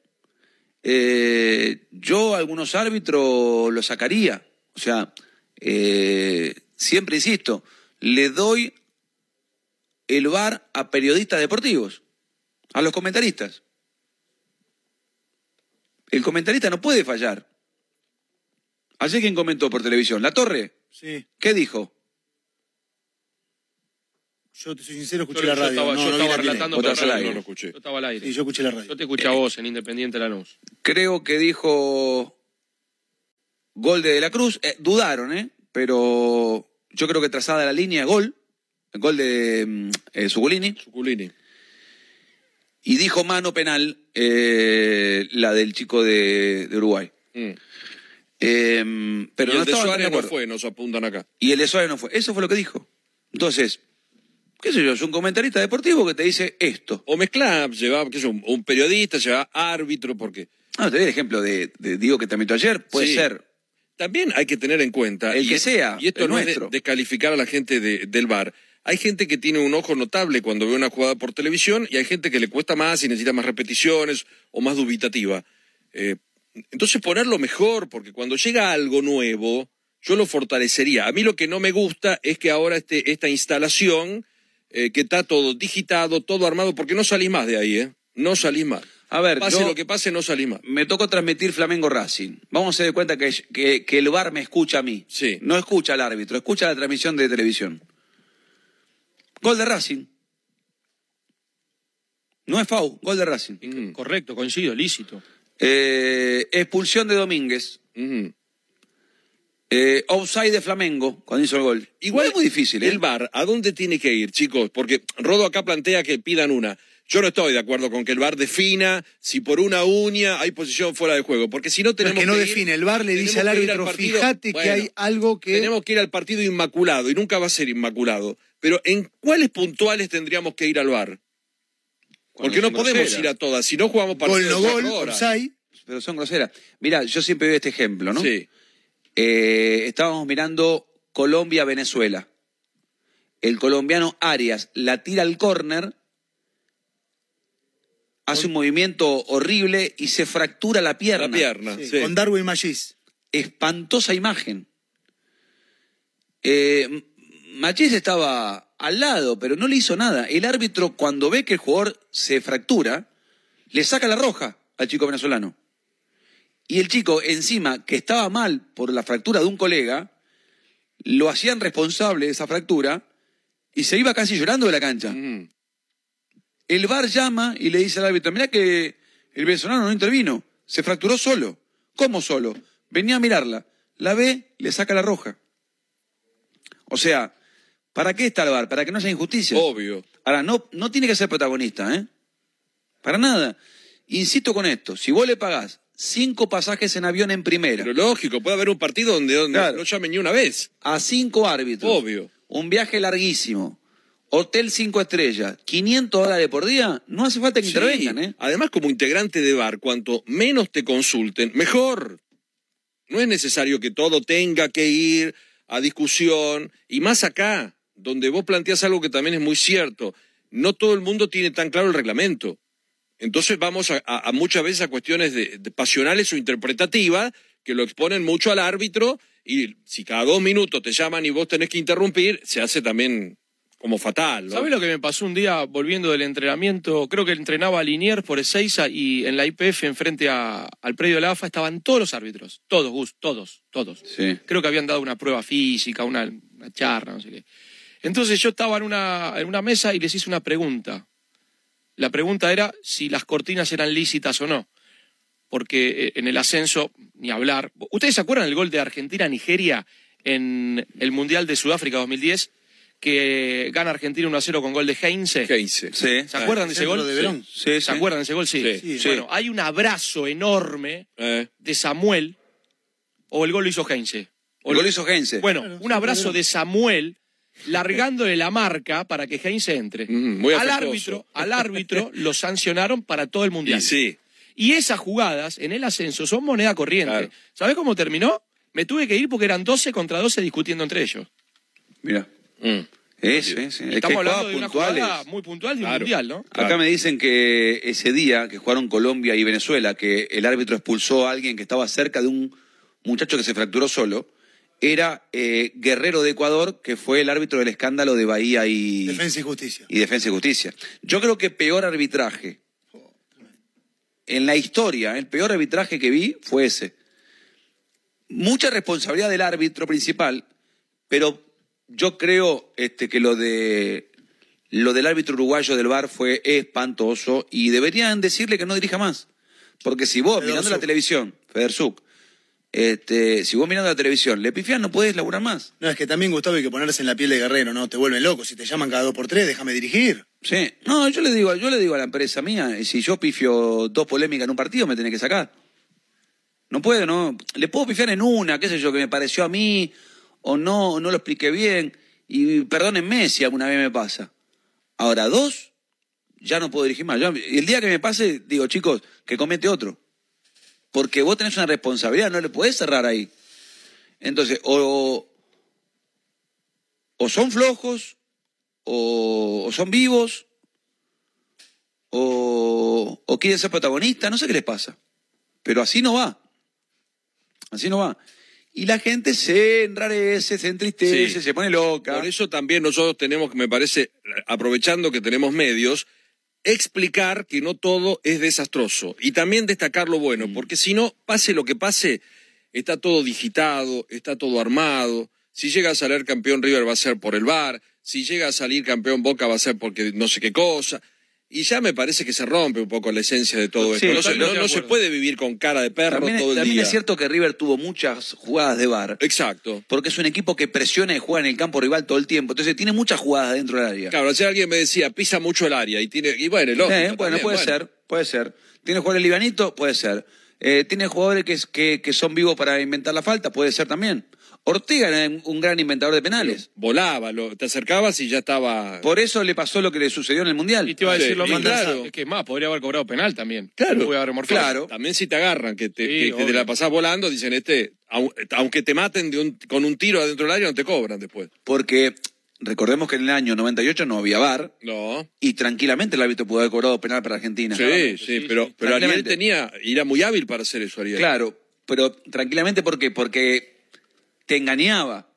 Speaker 2: Eh, yo a algunos árbitros los sacaría. O sea, eh, siempre insisto, le doy el VAR a periodistas deportivos, a los comentaristas. El comentarista no puede fallar. Ayer quien comentó por televisión, La Torre,
Speaker 4: Sí.
Speaker 2: ¿qué dijo?
Speaker 4: Yo te soy sincero,
Speaker 3: Yo,
Speaker 4: escuché la
Speaker 3: yo
Speaker 4: radio.
Speaker 3: estaba,
Speaker 4: no,
Speaker 3: yo
Speaker 4: no
Speaker 3: estaba relatando, pero
Speaker 2: aire.
Speaker 1: no lo escuché.
Speaker 3: Yo estaba al aire.
Speaker 4: Sí, yo escuché la radio.
Speaker 3: Yo te escuché a vos en Independiente Lanús.
Speaker 2: Creo que dijo gol de De la Cruz. Eh, dudaron, ¿eh? Pero yo creo que trazada la línea, gol. El gol de mm, eh, Zugolini.
Speaker 1: Suculini.
Speaker 2: Y dijo mano penal eh, la del chico de, de Uruguay.
Speaker 1: Mm.
Speaker 2: Eh, pero
Speaker 1: y
Speaker 2: no
Speaker 1: el de Suárez no fue, nos apuntan acá.
Speaker 2: Y el de Suárez no fue. Eso fue lo que dijo. Entonces, qué sé yo, es un comentarista deportivo que te dice esto.
Speaker 1: O mezclar, lleva, qué sé yo, un, un periodista, lleva árbitro, porque
Speaker 2: No, te doy el ejemplo de, de Diego que te invitó ayer. Puede
Speaker 1: Sí.
Speaker 2: ser
Speaker 1: también hay que tener en cuenta.
Speaker 2: El
Speaker 1: y
Speaker 2: que
Speaker 1: es-
Speaker 2: sea,
Speaker 1: Y esto
Speaker 2: el
Speaker 1: no es
Speaker 2: nuestro.
Speaker 1: de- descalificar a la gente de- del bar. Hay gente que tiene un ojo notable cuando ve una jugada por televisión y hay gente que le cuesta más y necesita más repeticiones o más dubitativa. Eh, entonces ponerlo mejor, porque cuando llega algo nuevo, yo lo fortalecería. A mí lo que no me gusta es que ahora este, esta instalación, eh, que está todo digitado, todo armado, porque no salís más de ahí, ¿eh? No salís más.
Speaker 2: A ver,
Speaker 1: pase lo que pase, no salís más.
Speaker 2: me tocó transmitir Flamengo Racing. Vamos a hacer de cuenta que, que, que el bar me escucha a mí.
Speaker 1: Sí.
Speaker 2: No escucha al árbitro, escucha la transmisión de televisión. Gol de Racing. No es FAU, gol de Racing.
Speaker 1: Mm,
Speaker 3: Correcto, coincido, lícito.
Speaker 2: Eh, expulsión de Domínguez.
Speaker 1: mm.
Speaker 2: Eh, offside de Flamengo cuando hizo el gol.
Speaker 1: Igual
Speaker 2: es muy difícil, ¿eh?
Speaker 1: El VAR, ¿a dónde tiene que ir, chicos? Porque Rodo acá plantea que pidan una. Yo no estoy de acuerdo con que el VAR defina si por una uña hay posición fuera de juego, porque si no tenemos
Speaker 4: que no define, el VAR le dice al árbitro, fíjate que hay algo que...
Speaker 1: Tenemos que ir al partido inmaculado y nunca va a ser inmaculado. Pero ¿en cuáles puntuales tendríamos que ir al VAR? Porque no podemos
Speaker 2: groseras.
Speaker 1: ir a todas, si no jugamos partidos
Speaker 4: Gol no gol, offside.
Speaker 2: Pero son groseras. Mira, yo siempre veo este ejemplo, ¿no?
Speaker 1: Sí.
Speaker 2: Eh, estábamos mirando Colombia-Venezuela. El colombiano Arias la tira al córner, hace un movimiento horrible y se fractura la pierna.
Speaker 1: La pierna.
Speaker 4: Sí,
Speaker 1: sí.
Speaker 4: Con Darwin Magis.
Speaker 2: Espantosa imagen. Eh, Machís estaba al lado, pero no le hizo nada. El árbitro, cuando ve que el jugador se fractura, le saca la roja al chico venezolano. Y el chico, encima, que estaba mal por la fractura de un colega, lo hacían responsable de esa fractura y se iba casi llorando de la cancha.
Speaker 1: Mm.
Speaker 2: El VAR llama y le dice al árbitro, mirá que el venezolano no intervino, se fracturó solo. ¿Cómo solo? Venía a mirarla, la ve, le saca la roja. O sea, ¿para qué está el VAR? Para que no haya injusticias.
Speaker 1: Obvio.
Speaker 2: Ahora, no, no tiene que ser protagonista, ¿eh? Para nada. Insisto con esto, si vos le pagás cinco pasajes en avión en primera,
Speaker 1: Pero lógico, puede haber un partido donde, donde
Speaker 2: Claro.
Speaker 1: no llamen ni una vez.
Speaker 2: a cinco árbitros,
Speaker 1: Obvio.
Speaker 2: un viaje larguísimo, hotel cinco estrellas, 500 dólares por día, no hace falta que
Speaker 1: Sí.
Speaker 2: intervengan, ¿eh?
Speaker 1: Además, como integrante de bar, cuanto menos te consulten, mejor. No es necesario que todo tenga que ir a discusión. Y más acá, donde vos planteás algo que también es muy cierto. No todo el mundo tiene tan claro el reglamento. Entonces vamos a, a- a muchas veces a cuestiones de, de pasionales o interpretativas que lo exponen mucho al árbitro y si cada dos minutos te llaman y vos tenés que interrumpir, se hace también como fatal. ¿no?
Speaker 3: ¿Sabes lo que me pasó un día volviendo del entrenamiento? Creo que entrenaba a Liniers por Ezeiza y en la IPF, enfrente a- al predio de la AFA, estaban todos los árbitros. Todos, Gus, todos, todos.
Speaker 2: Sí.
Speaker 3: Creo que habían dado una prueba física, una, una charla, no sé qué. Entonces yo estaba en una, en una mesa y les hice una pregunta. La pregunta era si las cortinas eran lícitas o no. Porque eh, en el ascenso, ni hablar. ¿Ustedes se acuerdan del gol de Argentina-Nigeria en el Mundial de Sudáfrica 2010? Que gana Argentina 1 a 0 con gol de Heinze.
Speaker 1: Heinze.
Speaker 2: Sí.
Speaker 3: ¿Se acuerdan de ese gol?
Speaker 4: de.
Speaker 2: Sí,
Speaker 3: ¿Se
Speaker 2: sí.
Speaker 3: acuerdan de ese gol? Sí.
Speaker 1: Sí,
Speaker 4: sí.
Speaker 3: Bueno, hay un abrazo enorme
Speaker 1: Eh,
Speaker 3: de Samuel, o el gol lo hizo Heinze. O
Speaker 2: El gol hizo Heinze.
Speaker 3: Bueno, un abrazo de Samuel largándole la marca para que Heinze entre.
Speaker 1: Mm, muy
Speaker 3: al árbitro, al árbitro lo sancionaron para todo el mundial.
Speaker 1: y sí.
Speaker 3: Y esas jugadas en el ascenso son moneda corriente.
Speaker 1: Claro.
Speaker 3: ¿Sabés cómo terminó? Me tuve que ir porque eran 12 contra 12 discutiendo entre ellos.
Speaker 2: Mira.
Speaker 1: Mm.
Speaker 2: Es, es, es que
Speaker 3: Estamos hablando de una
Speaker 2: puntuales.
Speaker 3: jugada muy puntual de un
Speaker 1: Claro.
Speaker 3: mundial, ¿no?
Speaker 2: Acá me dicen que ese día que jugaron Colombia y Venezuela, que el árbitro expulsó a alguien que estaba cerca de un muchacho que se fracturó solo, era eh, Guerrero de Ecuador, que fue el árbitro del escándalo de Bahía y
Speaker 4: Defensa y Justicia.
Speaker 2: y Defensa y Justicia. Yo creo que peor arbitraje en la historia, el peor arbitraje que vi fue ese. Mucha responsabilidad del árbitro principal, pero yo creo este, que lo de lo del árbitro uruguayo del VAR fue espantoso y deberían decirle que no dirija más. Porque si vos, mirando la televisión, Federzuk, este, si vos mirando la televisión, le pifias, no podés laburar más.
Speaker 4: No, es que también, Gustavo, hay que ponerse en la piel de Guerrero, ¿no? Te vuelven loco. Si te llaman cada dos por tres, déjame dirigir.
Speaker 2: Sí. No, yo le digo, yo le digo a la empresa mía, si yo pifio dos polémicas en un partido, me tenés que sacar. No puedo, no. Le puedo pifiar en una, qué sé yo, que me pareció a mí, o no, o no lo expliqué bien. Y perdónenme si alguna vez me pasa. Ahora, dos, ya no puedo dirigir más. Yo- el día que me pase, digo, chicos, que comete otro. Porque vos tenés una responsabilidad, no le podés cerrar ahí. Entonces, o, o son flojos, o, o son vivos, o, o quieren ser protagonistas, no sé qué les pasa. Pero así no va. Así no va. Y la gente se enrarece, se entristece,
Speaker 1: Sí.
Speaker 2: se pone loca.
Speaker 1: Por eso también nosotros tenemos, me parece, aprovechando que tenemos medios, explicar que no todo es desastroso y también destacar lo bueno, porque si no, pase lo que pase, está todo digitado, está todo armado. Si llega a salir campeón River va a ser por el VAR, si llega a salir campeón Boca va a ser porque no sé qué cosa. Y ya me parece que se rompe un poco la esencia de todo
Speaker 2: Sí,
Speaker 1: esto. No, se, no- no puede vivir con cara de perro
Speaker 2: También,
Speaker 1: todo el
Speaker 2: también
Speaker 1: día.
Speaker 2: es cierto que River tuvo muchas jugadas de bar,
Speaker 1: Exacto.
Speaker 2: porque es un equipo que presiona y juega en el campo rival todo el tiempo. Entonces tiene muchas jugadas dentro del área.
Speaker 1: Claro, ayer alguien me decía, pisa mucho el área y tiene, y bueno, lógico,
Speaker 2: Eh, bueno,
Speaker 1: también,
Speaker 2: puede
Speaker 1: bueno.
Speaker 2: ser, puede ser. ¿Tiene jugadores livianitos? Puede ser. Eh, ¿Tiene jugadores que, que, que son vivos para inventar la falta? Puede ser también. Ortega era un- gran inventador de penales.
Speaker 1: Volaba, lo- te acercabas y ya estaba.
Speaker 2: Por eso le pasó lo que le sucedió en el Mundial.
Speaker 3: Y te iba a decir
Speaker 1: Sí,
Speaker 3: lo mismo.
Speaker 1: claro.
Speaker 3: Es que más, podría haber cobrado penal también.
Speaker 1: Claro,
Speaker 3: haber
Speaker 2: claro.
Speaker 1: También si te agarran, que te,
Speaker 3: Sí,
Speaker 1: que- que te
Speaker 3: obvio.
Speaker 1: la pasás volando, dicen este, au- aunque te maten de un- con un tiro adentro del área, no te cobran después.
Speaker 2: Porque recordemos que en el año 98 no había VAR
Speaker 1: No.
Speaker 2: y tranquilamente el árbitro pudo haber cobrado penal para Argentina.
Speaker 1: Sí, sí,
Speaker 3: sí,
Speaker 1: pero,
Speaker 3: sí.
Speaker 1: pero Ariel tenía, era muy hábil para hacer eso, Ariel.
Speaker 2: Claro, pero tranquilamente ¿por qué? Porque te engañaba,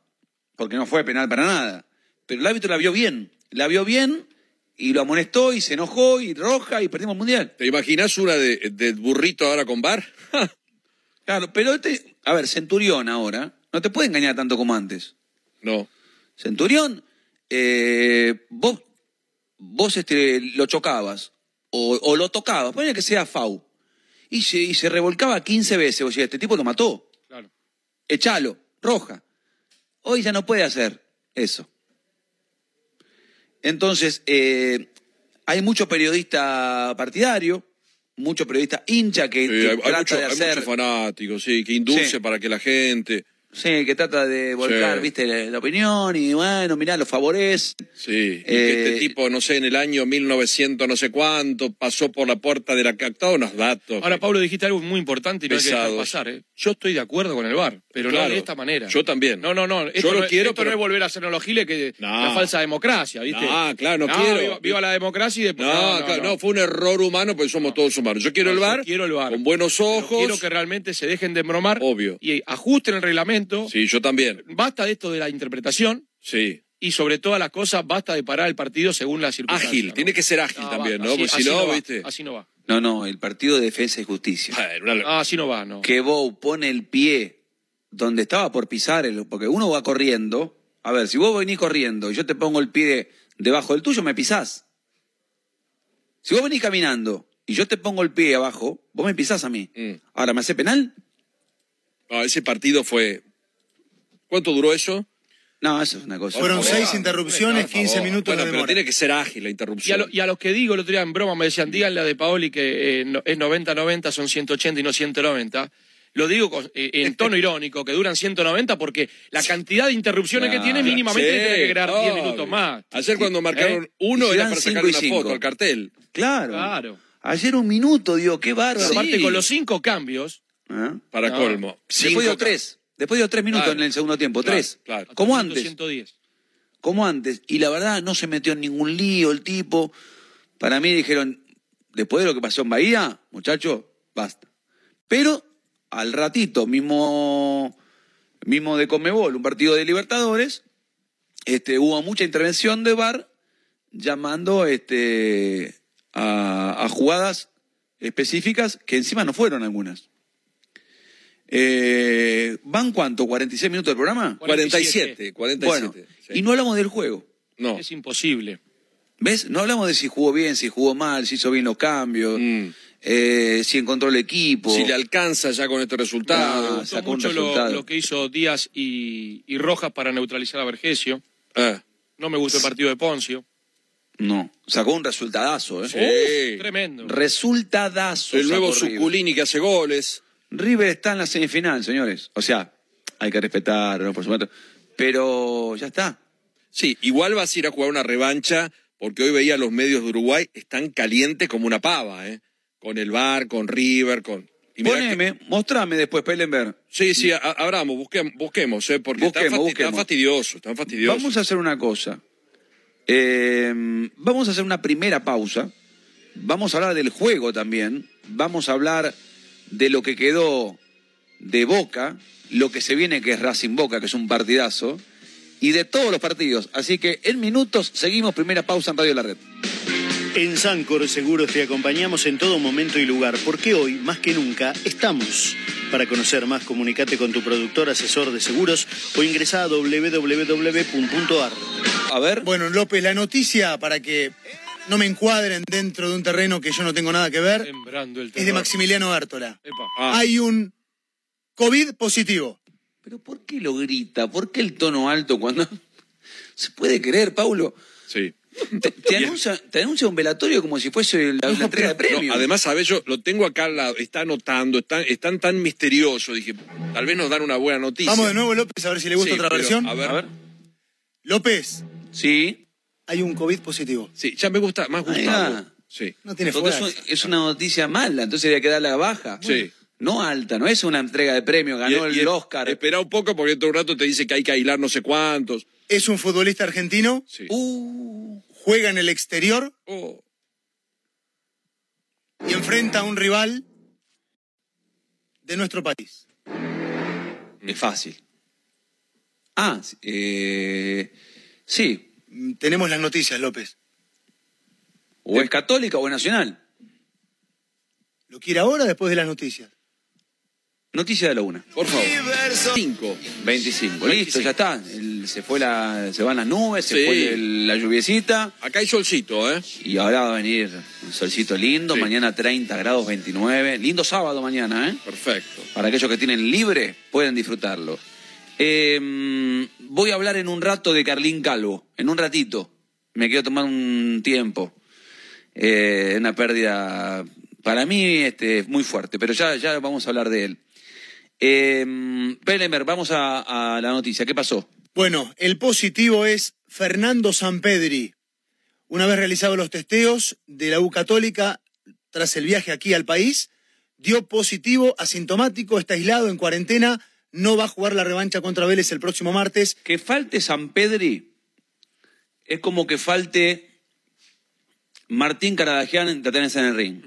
Speaker 2: porque no fue penal para nada. Pero el árbitro la vio bien, la vio bien y lo amonestó y se enojó y roja y perdimos el mundial.
Speaker 1: ¿Te imaginas una de, de burrito ahora con bar?
Speaker 2: Claro, pero este, a ver, Centurión ahora no te puede engañar tanto como antes.
Speaker 1: no.
Speaker 2: Centurión, eh, vos, vos este, lo chocabas o, o lo tocabas, ponele que sea FAU, y se, y se revolcaba 15 veces, o sea, este tipo lo mató.
Speaker 3: Claro.
Speaker 2: echalo, roja. Hoy ya no puede hacer eso. Entonces, eh, hay mucho periodista partidario, mucho periodista hincha que,
Speaker 1: Sí,
Speaker 2: que
Speaker 1: hay, hay
Speaker 2: trata
Speaker 1: mucho-
Speaker 2: de
Speaker 1: hay
Speaker 2: hacer,
Speaker 1: muchos fanáticos, sí, que induce
Speaker 2: Sí.
Speaker 1: para que la gente.
Speaker 2: Sí, que trata de volcar,
Speaker 1: Sí.
Speaker 2: viste, la, la opinión y bueno, mirá, lo favorece.
Speaker 1: Sí, y que
Speaker 2: Eh,
Speaker 1: este tipo, no sé, en el año 1900, no sé cuánto, pasó por la puerta de la captada unos datos.
Speaker 3: Ahora, Pablo, dijiste algo muy importante y no hay que dejar
Speaker 1: Pesados.
Speaker 3: pasar. ¿eh? Yo estoy de acuerdo con el VAR, pero
Speaker 1: Claro.
Speaker 3: no de esta manera.
Speaker 1: Yo también.
Speaker 3: No, no, no. Esto,
Speaker 1: Yo lo
Speaker 3: no,
Speaker 1: quiero,
Speaker 3: esto
Speaker 1: pero-
Speaker 3: no es volver a hacernos los giles que
Speaker 1: No.
Speaker 3: la falsa democracia, ¿viste?
Speaker 1: No, claro, no quiero.
Speaker 3: Viva, viva la democracia y después.
Speaker 1: No, claro, no, fue un error humano porque somos todos humanos. Yo quiero
Speaker 3: No,
Speaker 1: el bar,
Speaker 3: quiero el VAR.
Speaker 1: con buenos
Speaker 3: Pero
Speaker 1: ojos.
Speaker 3: Quiero que realmente se dejen de embromar.
Speaker 1: Obvio.
Speaker 3: Y ajusten el reglamento.
Speaker 1: Sí, yo también.
Speaker 3: Basta de esto de la interpretación.
Speaker 1: Sí.
Speaker 3: Y sobre todas las cosas, basta de parar el partido según las circunstancias.
Speaker 1: Ágil,
Speaker 3: ¿no?
Speaker 1: tiene que ser ágil
Speaker 3: No,
Speaker 1: también,
Speaker 3: basta,
Speaker 1: ¿no?
Speaker 3: así-
Speaker 1: Porque si no,
Speaker 3: va,
Speaker 1: viste.
Speaker 3: Así no va.
Speaker 2: No, no, el partido de defensa y justicia.
Speaker 1: Bueno, una-
Speaker 3: Ah, así no va, no.
Speaker 2: Que Bow pone el pie donde estaba por pisar, el- porque uno va corriendo. A ver, si vos venís corriendo y yo te pongo el pie debajo del tuyo, me pisás. Si vos venís caminando y yo te pongo el pie abajo, vos me pisás a mí.
Speaker 1: Mm.
Speaker 2: Ahora, ¿me hace penal?
Speaker 1: Ah, ese partido fue. ¿Cuánto duró eso?
Speaker 2: No, eso es una cosa.
Speaker 4: Fueron seis interrupciones,
Speaker 1: por
Speaker 4: 15
Speaker 1: favor.
Speaker 4: minutos
Speaker 1: Bueno,
Speaker 4: de
Speaker 1: pero tiene que ser ágil la
Speaker 3: Y a,
Speaker 1: interrupción.
Speaker 3: lo- y a los que digo, el otro día en broma me decían, díganle a De Paoli que eh, no- es 90-90, son 180 y no 190. Lo digo con- eh, en tono irónico, que duran 190 porque la cantidad de interrupciones que tiene mínimamente
Speaker 1: Sí,
Speaker 3: tiene que crear 10
Speaker 1: obvio.
Speaker 3: minutos más.
Speaker 1: Ayer cuando marcaron uno
Speaker 2: Y
Speaker 1: era para
Speaker 2: cinco
Speaker 1: sacar
Speaker 2: y
Speaker 1: una
Speaker 2: cinco.
Speaker 1: foto al cartel.
Speaker 2: Claro.
Speaker 3: Claro.
Speaker 2: Ayer un minuto, digo, qué bárbaro.
Speaker 3: Aparte,
Speaker 1: Sí.
Speaker 3: con los cinco cambios,
Speaker 2: ¿Ah?
Speaker 1: Para
Speaker 3: No.
Speaker 1: colmo.
Speaker 2: Después
Speaker 1: Cinco
Speaker 2: dio tres. Después dio tres minutos
Speaker 1: Claro.
Speaker 2: en el segundo tiempo.
Speaker 1: Claro,
Speaker 2: tres.
Speaker 1: claro.
Speaker 2: Como
Speaker 3: 100,
Speaker 2: antes.
Speaker 3: 110.
Speaker 2: como antes. Y la verdad, no se metió en ningún lío el tipo. Para mí dijeron, después de lo que pasó en Bahía, muchachos, basta. Pero al ratito, mismo, mismo de Comebol, un partido de Libertadores, este, hubo mucha intervención de VAR llamando este, a, a jugadas específicas que encima no fueron algunas. Eh, ¿Van cuánto? ¿46 minutos del programa?
Speaker 1: 47, 47.
Speaker 2: Bueno,
Speaker 1: sí.
Speaker 2: y no hablamos del juego.
Speaker 1: No.
Speaker 3: Es imposible.
Speaker 2: ¿Ves? No hablamos de si jugó bien, si jugó mal, si hizo bien los cambios,
Speaker 1: Mm.
Speaker 2: eh, si encontró el equipo.
Speaker 1: Si le alcanza ya con este
Speaker 2: Ah,
Speaker 1: resultado.
Speaker 3: Me gustó
Speaker 2: sacó un
Speaker 3: mucho lo,
Speaker 2: resultado.
Speaker 3: lo que hizo Díaz y, y Rojas para neutralizar a Vergesio.
Speaker 1: Ah,
Speaker 3: No me gustó el partido de Poncio.
Speaker 2: No, sacó un resultadazo, ¿eh?
Speaker 1: Sí.
Speaker 3: Uf, tremendo.
Speaker 2: Resultadazo.
Speaker 1: el nuevo. Suculini que hace goles.
Speaker 2: River está en la semifinal, señores. O sea, hay que respetar, ¿no? por supuesto. Pero ya está.
Speaker 1: Sí, igual vas a ir a jugar una revancha porque hoy veía los medios de Uruguay, están calientes como una pava, ¿eh? Con el bar, con River, con... y que-
Speaker 2: mostrame después, Pellenberg.
Speaker 1: Sí, sí, abramos, busquemos, busquemos, ¿eh? Porque
Speaker 2: Busquemos,
Speaker 1: están, fasti-
Speaker 2: busquemos.
Speaker 1: están fastidiosos, están fastidiosos.
Speaker 2: Vamos a hacer una cosa. Eh, vamos a hacer una primera pausa. Vamos a hablar del juego también. Vamos a hablar de lo que quedó de Boca, lo que se viene que es Racing Boca, que es un partidazo, y de todos los partidos. Así que en minutos seguimos primera pausa en Radio La Red.
Speaker 5: En Sancor Seguros te acompañamos en todo momento y lugar, porque hoy, más que nunca, estamos. Para conocer más, comunicate con tu productor asesor de seguros o ingresa a www.ar.
Speaker 2: A ver,
Speaker 4: Bueno, López, la noticia para que no me encuadren dentro de un terreno que yo no tengo nada que ver es de. Maximiliano Bártola.
Speaker 3: Epa.
Speaker 1: Ah,
Speaker 4: Hay un COVID positivo.
Speaker 2: pero ¿por qué lo grita? ¿Por qué el tono alto cuando... Se puede creer, Paulo.
Speaker 1: sí.
Speaker 2: Te, te anuncia, te anuncia un velatorio como si fuese la, la entrega de
Speaker 1: No,
Speaker 2: premios.
Speaker 1: además, sabes, yo lo tengo acá al lado, está anotando, están, están tan misteriosos, dije, tal vez nos dan una buena noticia.
Speaker 4: Vamos de nuevo, López, a ver si le gusta
Speaker 1: Sí,
Speaker 4: otra
Speaker 1: pero,
Speaker 4: versión.
Speaker 1: A ver,
Speaker 2: A ver.
Speaker 4: López,
Speaker 2: Sí.
Speaker 4: Hay un COVID positivo.
Speaker 1: Sí, ya me gusta más Gustavo. Sí.
Speaker 4: No tiene fuerza.
Speaker 2: es, un- es una noticia mala, entonces había que darle a baja.
Speaker 1: Sí.
Speaker 2: No alta, no es una entrega de premios, ganó
Speaker 1: Y-
Speaker 2: el
Speaker 1: y-
Speaker 2: Oscar.
Speaker 1: Espera un poco porque todo un rato te dice que hay que aislar no sé cuántos.
Speaker 4: Es un futbolista argentino,
Speaker 1: Sí.
Speaker 2: Uh,
Speaker 4: juega en el exterior
Speaker 1: Oh,
Speaker 4: y enfrenta a un rival de nuestro país.
Speaker 2: es fácil. Ah, sí, eh, sí.
Speaker 4: Mm, Tenemos las noticias, López.
Speaker 2: O es católica o es nacional.
Speaker 4: ¿Lo quiere ahora o después de las noticias?
Speaker 2: Noticia de la una.
Speaker 1: por favor. Cinco.
Speaker 2: 25. Listo, ya está. El- se fue la, se van las nubes, se
Speaker 1: Sí.
Speaker 2: fue el- la lluviecita.
Speaker 1: Acá hay solcito, ¿eh?
Speaker 2: Y ahora va a venir un solcito lindo,
Speaker 1: Sí.
Speaker 2: mañana 30 grados 29. Lindo sábado mañana, ¿eh?
Speaker 1: Perfecto.
Speaker 2: Para aquellos que tienen libre, pueden disfrutarlo. Eh, voy a hablar en un rato de Carlín Calvo, en un ratito. Me quiero tomar un tiempo. Eh, una pérdida para mí este, muy fuerte, pero ya, ya vamos a hablar de él. Eh, Pelemer, vamos a, a la noticia. ¿Qué pasó?
Speaker 4: Bueno, el positivo es Fernando Sampedri. Una vez realizados los testeos de la U Católica tras el viaje aquí al país, dio positivo, asintomático, está aislado en cuarentena, no va a jugar la revancha contra Vélez el próximo martes.
Speaker 2: Que falte San Pedri es como que falte Martín Caradagian en Tatanes en el ring.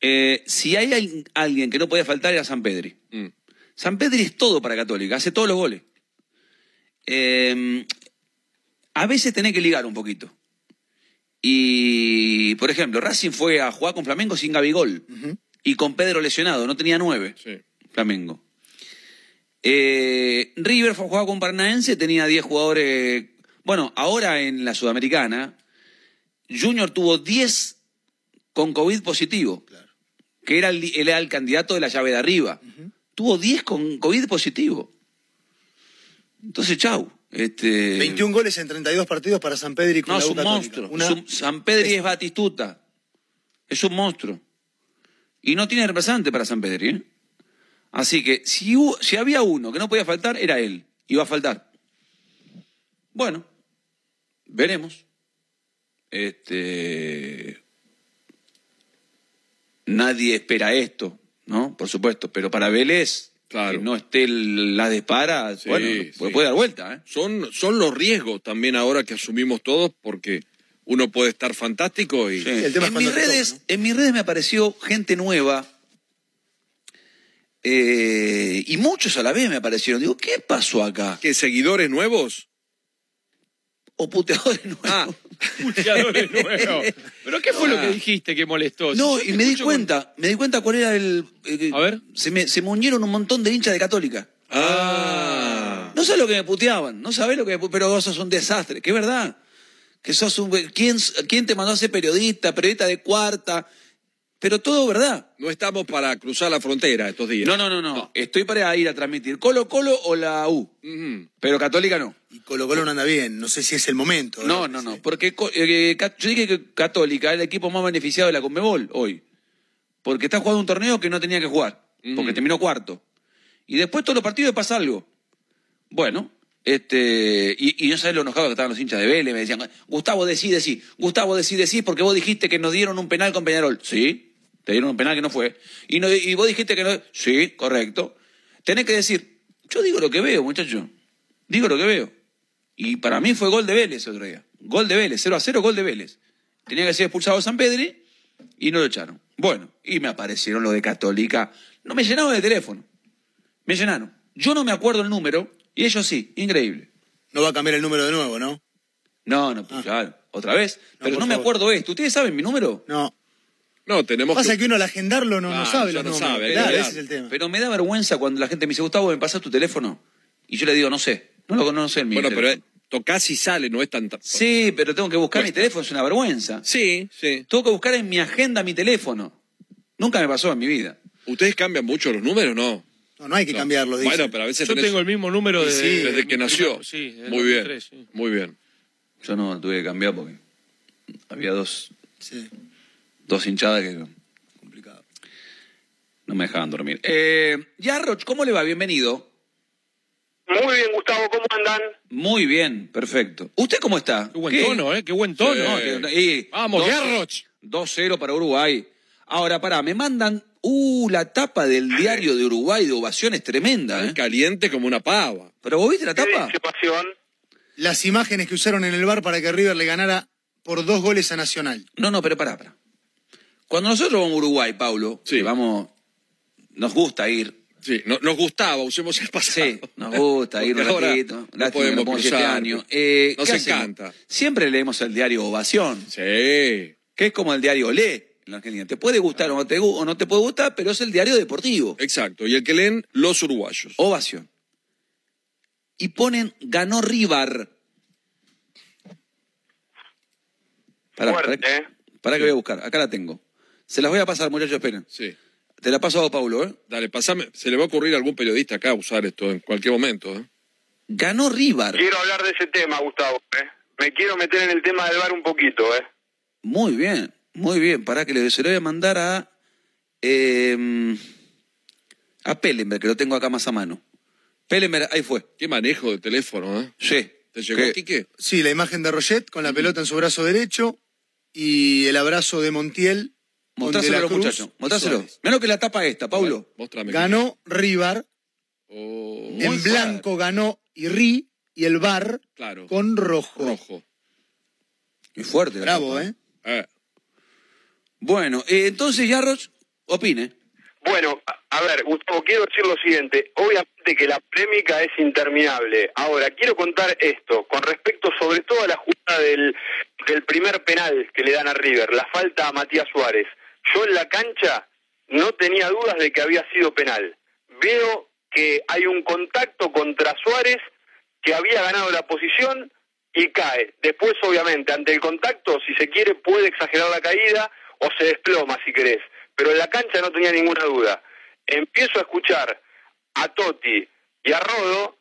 Speaker 2: Eh, si hay al- alguien que no podía faltar era San Pedri.
Speaker 1: Mm.
Speaker 2: San Pedri es todo para Católica, hace todos los goles. Eh, a veces tenés que ligar un poquito. Y, por ejemplo, Racing fue a jugar con Flamengo sin Gabigol y con Pedro lesionado, no tenía nueve.
Speaker 1: Sí.
Speaker 2: Flamengo. Eh, River fue a jugar con Paranaense, tenía 10 jugadores. Bueno, ahora en la Sudamericana, Junior tuvo 10 con COVID positivo, que era el, él era el candidato de la llave de arriba. Tuvo 10 con COVID positivo. Entonces, chau. Este,
Speaker 4: 21 goles en 32 partidos para San Pedri con
Speaker 2: no,
Speaker 4: la
Speaker 2: es un monstruo.
Speaker 4: Una-
Speaker 2: Es San Pedri es Batistuta. Es un monstruo. Y no tiene representante para San Pedri. ¿eh? Así que si, hu- si había uno que no podía faltar, era él. Iba a faltar. Bueno, veremos. Este. Nadie espera esto, ¿no? Por supuesto. Pero para Vélez,
Speaker 1: Claro.
Speaker 2: que no esté la dispara,
Speaker 1: Sí,
Speaker 2: bueno,
Speaker 1: sí.
Speaker 2: puede dar vuelta, ¿eh?
Speaker 1: Son, son los riesgos también ahora que asumimos todos porque uno puede estar fantástico y...
Speaker 2: Sí.
Speaker 4: El tema es
Speaker 2: en, mis redes,
Speaker 4: ¿no?
Speaker 2: en mis redes me apareció gente nueva eh, y muchos a la vez me aparecieron. Digo, ¿qué pasó acá?
Speaker 1: ¿Qué, seguidores nuevos?
Speaker 2: O puteadores nuevos.
Speaker 1: Ah,
Speaker 3: Puteadores nuevos. ¿Pero qué fue lo que
Speaker 2: Ah.
Speaker 3: dijiste que molestó?
Speaker 2: no,
Speaker 3: Si
Speaker 2: y me di cuenta, me di cuenta cuál era el... eh,
Speaker 3: A ver.
Speaker 2: Se me, se me unieron un montón de hinchas de Católica.
Speaker 1: ah.
Speaker 2: No sabes lo que me puteaban, no sabes lo que me pu- pero vos sos un desastre, que es verdad. Que sos un... ¿Quién, ¿Quién te mandó a ser periodista? Periodista de cuarta. Pero todo verdad.
Speaker 1: No estamos para cruzar la frontera estos días.
Speaker 2: No, no, no, no. Estoy para ir a transmitir Colo Colo o la U. Pero Católica no.
Speaker 4: Y Colo Colo no anda bien, no sé si es el momento.
Speaker 2: No, no, no. Porque eh, yo dije que Católica es el equipo más beneficiado de la Conmebol hoy. Porque está jugando un torneo que no tenía que jugar. Porque terminó cuarto. Y después todos los partidos pasa algo. Bueno, Este, y, y no sabés lo enojado que estaban los hinchas de Vélez. Me decían, Gustavo, decí, decí. Gustavo, decí, decí, porque vos dijiste que nos dieron un penal con Peñarol. Sí, te dieron un penal que no fue. Y, vos dijiste que no. Sí, correcto. Tenés que decir, yo digo lo que veo, muchacho. Digo lo que veo. Y para mí fue gol de Vélez otro día. Gol de Vélez, 0 a 0, gol de Vélez. Tenía que ser expulsado San Pedri y no lo echaron. Bueno, y me aparecieron los de Católica. No me llenaron de teléfono. Me llenaron. Yo no me acuerdo el número y ellos sí. Increíble.
Speaker 4: No va a cambiar el número de nuevo, ¿no?
Speaker 2: No, no, pues, claro. Otra vez. Pero
Speaker 4: por
Speaker 2: no me
Speaker 4: favor.
Speaker 2: acuerdo esto. ¿Ustedes saben mi número?
Speaker 4: No.
Speaker 1: No, tenemos
Speaker 4: Pasa
Speaker 1: que...
Speaker 4: que uno al agendarlo no, no
Speaker 1: Claro,
Speaker 4: sabe
Speaker 1: ya
Speaker 4: los
Speaker 1: no
Speaker 4: números.
Speaker 1: sabe,
Speaker 4: Claro,
Speaker 1: claro.
Speaker 4: ese es el tema.
Speaker 2: Pero me da vergüenza cuando la gente me dice, Gustavo, ¿me pasas tu teléfono? Y yo le digo, no sé. No lo no sé el mío.
Speaker 1: Bueno, pero eh, tocás y sale, no es tan...
Speaker 2: Sí, pero tengo que buscar mi teléfono, es una vergüenza.
Speaker 1: Sí, sí.
Speaker 2: Tengo que buscar en mi agenda mi teléfono. Nunca me pasó en mi vida.
Speaker 1: ¿Ustedes cambian mucho los números? No.
Speaker 4: No, no hay que
Speaker 1: No.
Speaker 4: cambiarlo, dice.
Speaker 1: Bueno, pero a veces
Speaker 3: Yo
Speaker 1: tenés-
Speaker 3: tengo el mismo número de,
Speaker 1: Sí, desde que nació.
Speaker 3: Sí, desde
Speaker 1: Muy bien,
Speaker 3: 2003, sí.
Speaker 1: muy bien.
Speaker 2: Yo no tuve que cambiar porque había dos,
Speaker 4: Sí,
Speaker 2: dos hinchadas que
Speaker 4: complicado.
Speaker 2: no me dejaban dormir. Eh, Yarroch, ¿cómo le va? Bienvenido.
Speaker 6: Muy bien, Gustavo, ¿cómo andan?
Speaker 2: Muy bien, perfecto. ¿Usted cómo está?
Speaker 3: Qué buen tono, ¿eh? Qué buen tono.
Speaker 2: No, que- y-
Speaker 3: Vamos,
Speaker 2: dos-
Speaker 3: Garroch.
Speaker 2: 2-0 para Uruguay. Ahora, pará, me mandan, uh, la tapa del diario de Uruguay de ovaciones tremenda, ¿eh?
Speaker 1: Caliente como una pava.
Speaker 2: ¿Pero vos viste la
Speaker 6: ¿Qué
Speaker 2: tapa?
Speaker 4: Las imágenes que usaron en el bar para que River le ganara por dos goles a Nacional.
Speaker 2: No, no, pero pará, pará. Cuando nosotros vamos a Uruguay, Paulo,
Speaker 1: Sí.
Speaker 2: que vamos, nos gusta ir.
Speaker 1: Sí, no- nos gustaba, usemos el pasado.
Speaker 2: Sí, nos gusta ir un ratito.
Speaker 1: no podemos
Speaker 2: no siete
Speaker 1: cruzar.
Speaker 2: años. Eh,
Speaker 1: Nos encanta.
Speaker 2: Siempre leemos el diario Ovación,
Speaker 1: Sí.
Speaker 2: que es como el diario Olé en la Argentina. Te puede gustar o no te, gu- o no te puede gustar, pero es el diario deportivo.
Speaker 1: Exacto. Y el que leen los uruguayos.
Speaker 2: Ovación. Y ponen ganó River. Pará,
Speaker 6: Fuerte,
Speaker 2: pará,
Speaker 6: ¿eh?
Speaker 2: pará que voy a buscar. Acá la tengo. Se las voy a pasar, muchachos, esperen.
Speaker 1: Sí.
Speaker 2: Te la paso a vos, Paulo, ¿eh?
Speaker 1: Dale, pasame. Se le va a ocurrir a algún periodista acá usar esto en cualquier momento. ¿eh?
Speaker 2: Ganó River.
Speaker 6: Quiero hablar de ese tema, Gustavo. ¿eh? Me quiero meter en el tema del bar un poquito. ¿eh?
Speaker 2: Muy bien, muy bien. Pará que le, se lo voy a mandar a. eh, a Pellenberg, que lo tengo acá más a mano. Pellenberg, ahí fue.
Speaker 1: Qué manejo de teléfono, ¿eh?
Speaker 2: Sí.
Speaker 1: ¿Te llegó,
Speaker 2: Que-
Speaker 1: Quique?
Speaker 4: Sí, la imagen de Roget con la pelota en su brazo derecho y el abrazo de Montiel.
Speaker 2: Mostráselo
Speaker 4: y
Speaker 2: Mostráselo. Menos que la tapa esta, Paulo.
Speaker 1: Mostrame.
Speaker 4: Ganó River,
Speaker 1: Oh,
Speaker 4: en blanco ganó Irri y el bar
Speaker 1: claro.
Speaker 4: con rojo.
Speaker 1: rojo.
Speaker 2: Muy fuerte.
Speaker 4: Bravo. ¿eh?
Speaker 1: Eh,
Speaker 2: Bueno, eh, entonces, Yarros, opine.
Speaker 6: Bueno, a, ver, Gustavo, quiero decir lo siguiente. Obviamente que la polémica es interminable. Ahora, quiero contar esto con respecto sobre todo a la jugada del, del primer penal que le dan a River, la falta a Matías Suárez. Yo en la cancha no tenía dudas de que había sido penal. Veo que hay un contacto contra Suárez que había ganado la posición y cae. Después, obviamente, ante el contacto, si se quiere, puede exagerar la caída o se desploma, si querés. Pero en la cancha no tenía ninguna duda. Empiezo a escuchar a Totti y a Rodo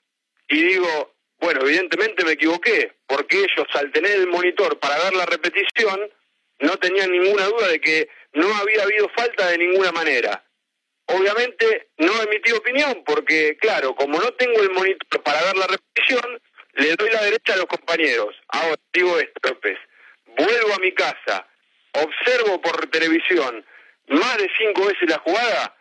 Speaker 6: y digo, bueno, evidentemente me equivoqué, porque ellos al tener el monitor para ver la repetición, no tenían ninguna duda de que no había habido falta de ninguna manera. Obviamente no emití opinión porque, claro, como no tengo el monitor para ver la repetición, le doy la derecha a los compañeros. Ahora digo esto. Vuelvo a mi casa, observo por televisión más de cinco veces la jugada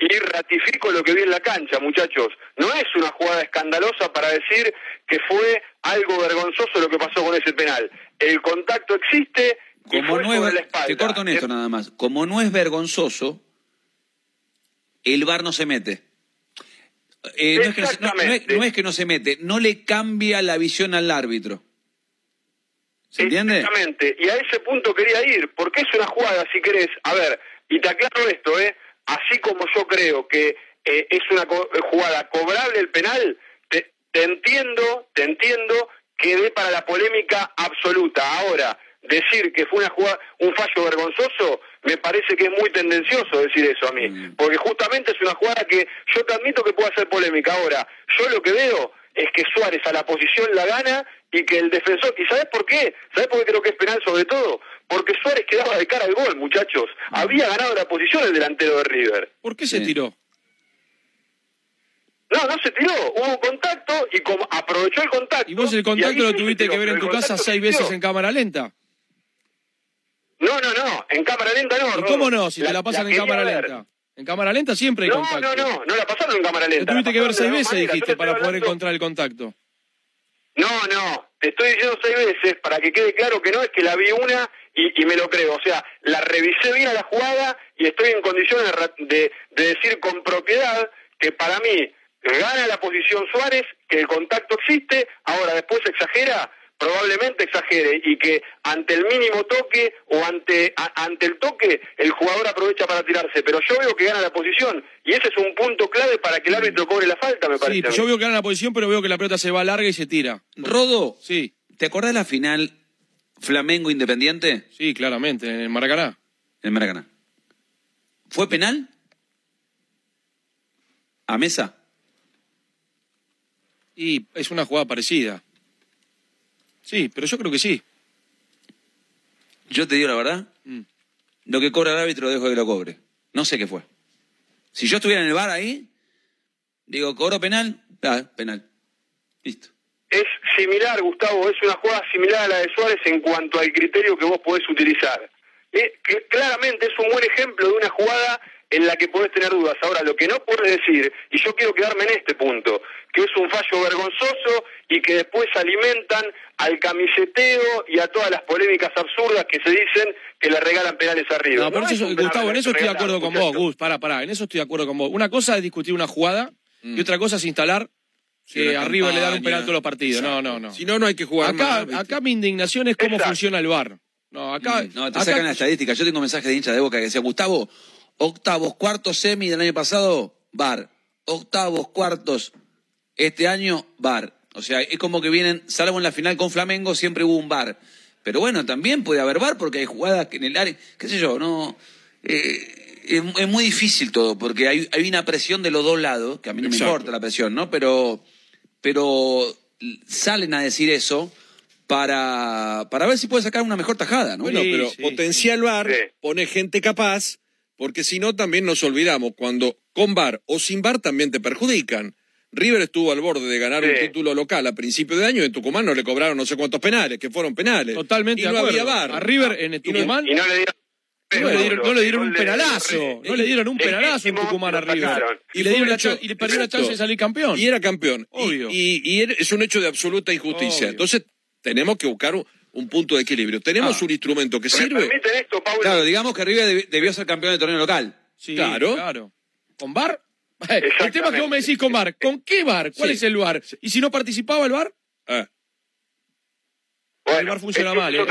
Speaker 6: y ratifico lo que vi en la cancha, muchachos. No es una jugada escandalosa para decir que fue algo vergonzoso lo que pasó con ese penal. El contacto existe y
Speaker 2: Como
Speaker 6: fue
Speaker 2: no
Speaker 6: sobre
Speaker 2: es,
Speaker 6: la espalda.
Speaker 2: te corto en esto nada más. Como no es vergonzoso, el VAR no se mete. Eh, no, es que no, es, no es que no se mete, no le cambia la visión al árbitro. ¿Se entiende?
Speaker 6: Exactamente, y a ese punto quería ir, porque es una jugada, si querés, a ver, y te aclaro esto, ¿eh? Así como yo creo que eh, es una co- jugada cobrable el penal, te, te entiendo, te entiendo que dé para la polémica absoluta. Ahora, decir que fue una jugada, un fallo vergonzoso, me parece que es muy tendencioso decir eso a mí,
Speaker 2: Mm.
Speaker 6: porque justamente es una jugada que yo te admito que puede ser polémica. Ahora, yo lo que veo es que Suárez a la posición la gana y que el defensor, ¿y sabes por qué? ¿Sabes por qué creo que es penal sobre todo? Porque Suárez quedaba de cara al gol, muchachos. Había ganado la posición el delantero de River.
Speaker 3: ¿Por qué se
Speaker 2: Sí.
Speaker 3: tiró?
Speaker 6: No, no se tiró, hubo un contacto y como aprovechó el contacto.
Speaker 3: ¿Y vos el contacto lo tuviste
Speaker 6: tiró,
Speaker 3: que ver en tu casa seis veces en cámara lenta?
Speaker 6: No, no, no, en cámara lenta no.
Speaker 3: ¿Y cómo no? Si te la pasan en cámara
Speaker 6: ver.
Speaker 3: lenta. En cámara lenta siempre hay
Speaker 6: No,
Speaker 3: contacto.
Speaker 6: no, no, no la pasaron en cámara
Speaker 3: Lo
Speaker 6: lenta.
Speaker 3: tuviste
Speaker 6: la
Speaker 3: que ver seis veces, dijiste,
Speaker 6: te
Speaker 3: para poder
Speaker 6: hablando-
Speaker 3: encontrar el contacto.
Speaker 6: No, no, te estoy diciendo seis veces para que quede claro que no es que la vi una y, me lo creo. O sea, la revisé bien a la jugada y estoy en condiciones de- de decir con propiedad que para mí gana la posición Suárez, que el contacto existe, ahora después exagera, probablemente exagere y que ante el mínimo toque o ante, a- ante el toque el jugador aprovecha para tirarse. Pero yo veo que gana la posición y ese es un punto clave para que el árbitro cobre la falta, me parece.
Speaker 3: Sí, yo veo que gana la posición, pero veo que la pelota se va larga y se tira.
Speaker 2: Rodo,
Speaker 3: Sí,
Speaker 2: ¿te acordás de la final Flamengo Independiente
Speaker 3: sí, claramente, en el Maracaná.
Speaker 2: en Maracaná? ¿Fue penal? ¿A mesa?
Speaker 3: Y es una jugada parecida. Sí, pero yo creo que sí.
Speaker 2: Yo te digo la verdad,
Speaker 3: Mm.
Speaker 2: lo que cobra el árbitro dejo que lo cobre. No sé qué fue. Si yo estuviera en el bar ahí, digo, ¿cobro penal? Ah, penal. Listo.
Speaker 6: es similar, Gustavo, es una jugada similar a la de Suárez en cuanto al criterio que vos podés utilizar. Eh, que claramente es un buen ejemplo de una jugada en la que podés tener dudas. Ahora, lo que no podés decir, y yo quiero quedarme en este punto, que es un fallo vergonzoso y que después alimentan al camiseteo y a todas las polémicas absurdas que se dicen que le regalan penales arriba.
Speaker 3: No, pero
Speaker 6: No
Speaker 3: eso-
Speaker 6: es
Speaker 3: Gustavo, en eso estoy de acuerdo con vos. Gus. Pará, pará, en eso estoy de acuerdo con vos. Una cosa es discutir una jugada y otra cosa es instalar que arriba le dan un penal todos los partidos. No, no, no.
Speaker 1: Si no, no hay que jugar
Speaker 3: Acá,
Speaker 1: más,
Speaker 3: acá mi indignación es cómo
Speaker 6: Exacto.
Speaker 3: funciona el VAR. No, acá.
Speaker 2: Mm, No, te
Speaker 3: acá-
Speaker 2: sacan la estadística. Yo tengo mensajes de hinchas de boca que decía, Gustavo, octavos, cuartos, semi del año pasado, bar. Octavos, cuartos, este año, bar. O sea, es como que vienen, salvo en la final con Flamengo, siempre hubo un bar. Pero bueno, también puede haber bar porque hay jugadas que en el área, qué sé yo, no. eh, es, es muy difícil todo, porque hay, hay una presión de los dos lados, que a mí no me importa la presión, ¿no? Pero, pero salen a decir eso para, para ver si puede sacar una mejor tajada, ¿no?
Speaker 1: Bueno, pero
Speaker 3: sí,
Speaker 1: potencia el VAR,
Speaker 6: Sí.
Speaker 1: pone gente capaz, porque si no también nos olvidamos, cuando con VAR o sin VAR también te perjudican. River estuvo al borde de ganar un título local a principio de año y en Tucumán no le cobraron no sé cuántos penales, que fueron penales.
Speaker 3: Totalmente
Speaker 1: y
Speaker 3: de
Speaker 1: no
Speaker 3: acuerdo.
Speaker 1: había VAR.
Speaker 3: A River en el
Speaker 1: Y no-
Speaker 3: Tucumán
Speaker 6: Y no le dieron,
Speaker 3: no le dieron, no le dieron un penalazo. No le dieron un penalazo en Tucumán a River. Y,
Speaker 1: Y
Speaker 3: le dieron la y le perdió la chance de salir campeón.
Speaker 1: Y era campeón. Y-
Speaker 3: Obvio.
Speaker 1: Y, y era- es un hecho de absoluta injusticia.
Speaker 3: Obvio.
Speaker 1: Entonces tenemos que buscar un, un punto de equilibrio. Tenemos
Speaker 2: Ah.
Speaker 1: un instrumento que
Speaker 6: ¿Me
Speaker 1: sirve.
Speaker 6: permiten esto, Pablo?
Speaker 2: Claro, digamos que River debi- debió ser campeón del torneo local.
Speaker 3: Sí,
Speaker 1: Claro.
Speaker 3: claro. ¿Con VAR? El tema que vos me decís con VAR. ¿Con qué VAR? ¿Cuál
Speaker 1: Sí.
Speaker 3: es el VAR? ¿Y si no participaba el VAR?
Speaker 1: Ah,
Speaker 6: Bueno,
Speaker 3: el VAR funciona mal. eh,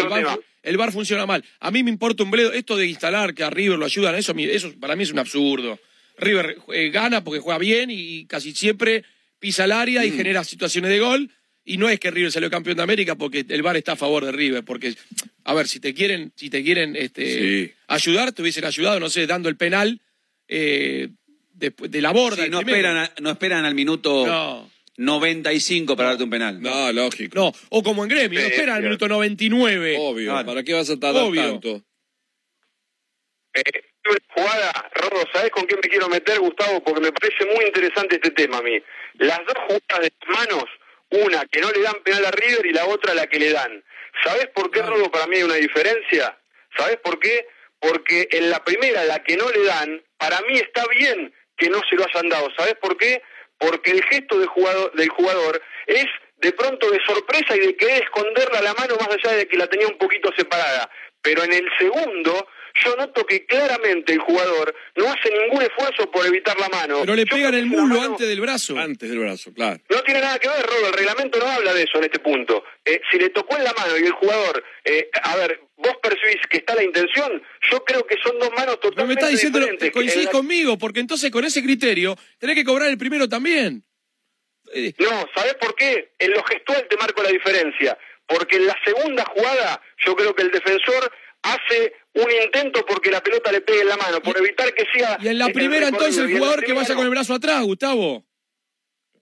Speaker 3: El VAR funciona mal. A mí me importa un bledo. Esto de instalar que a River lo ayudan, eso, eso para mí es un absurdo. River eh, gana porque juega bien y casi siempre pisa el área
Speaker 1: Mm.
Speaker 3: y genera situaciones de gol. Y no es que River salió campeón de América porque el VAR está a favor de River. Porque, a ver, si te quieren, si te quieren este,
Speaker 1: Sí.
Speaker 3: ayudar, te hubiesen ayudado, no sé, dando el penal eh, después de la borda.
Speaker 2: Sí, no,
Speaker 3: primero.
Speaker 2: esperan, a- no esperan al minuto
Speaker 3: No.
Speaker 2: 95 para darte un penal.
Speaker 1: no, lógico.
Speaker 3: No, o como en gremio, no esperan al minuto 99.
Speaker 1: Obvio.
Speaker 2: Claro.
Speaker 1: ¿Para qué vas a tardar
Speaker 3: Obvio.
Speaker 1: tanto?
Speaker 6: Eh, una jugada, Rodo, ¿sabés con qué me quiero meter, Gustavo? Porque me parece muy interesante este tema a mí. Las dos jugadas de las manos, una que no le dan penal a River y la otra la que le dan. ¿Sabés por qué, Rodo, para mí hay una diferencia? ¿Sabés por qué? Porque en la primera, la que no le dan, para mí está bien que no se lo hayan dado. ¿Sabés por qué? Porque el gesto del jugador, del jugador es de pronto de sorpresa y de querer esconderla la mano más allá de que la tenía un poquito separada. Pero en el segundo, yo noto que claramente el jugador no hace ningún esfuerzo por evitar la mano.
Speaker 3: Pero le
Speaker 6: Yo
Speaker 3: pegan el mulo
Speaker 6: mano-
Speaker 3: antes del brazo.
Speaker 1: Antes del brazo, claro.
Speaker 6: no tiene nada que ver, Rodo, el reglamento no habla de eso en este punto. Eh, si le tocó en la mano y el jugador, eh, a ver, vos percibís que está la intención, yo creo que son dos manos
Speaker 3: Pero me
Speaker 6: totalmente
Speaker 3: estás diciendo,
Speaker 6: diferentes.
Speaker 3: coincidís
Speaker 6: En la-
Speaker 3: conmigo, porque entonces con ese criterio tenés que cobrar el primero también. Eh,
Speaker 6: No, ¿sabés por qué? En lo gestual te marco la diferencia. Porque en la segunda jugada, yo creo que el defensor hace un intento porque la pelota le pegue en la mano, por evitar que siga.
Speaker 3: y en la primera entonces el jugador que vaya con el brazo atrás, Gustavo.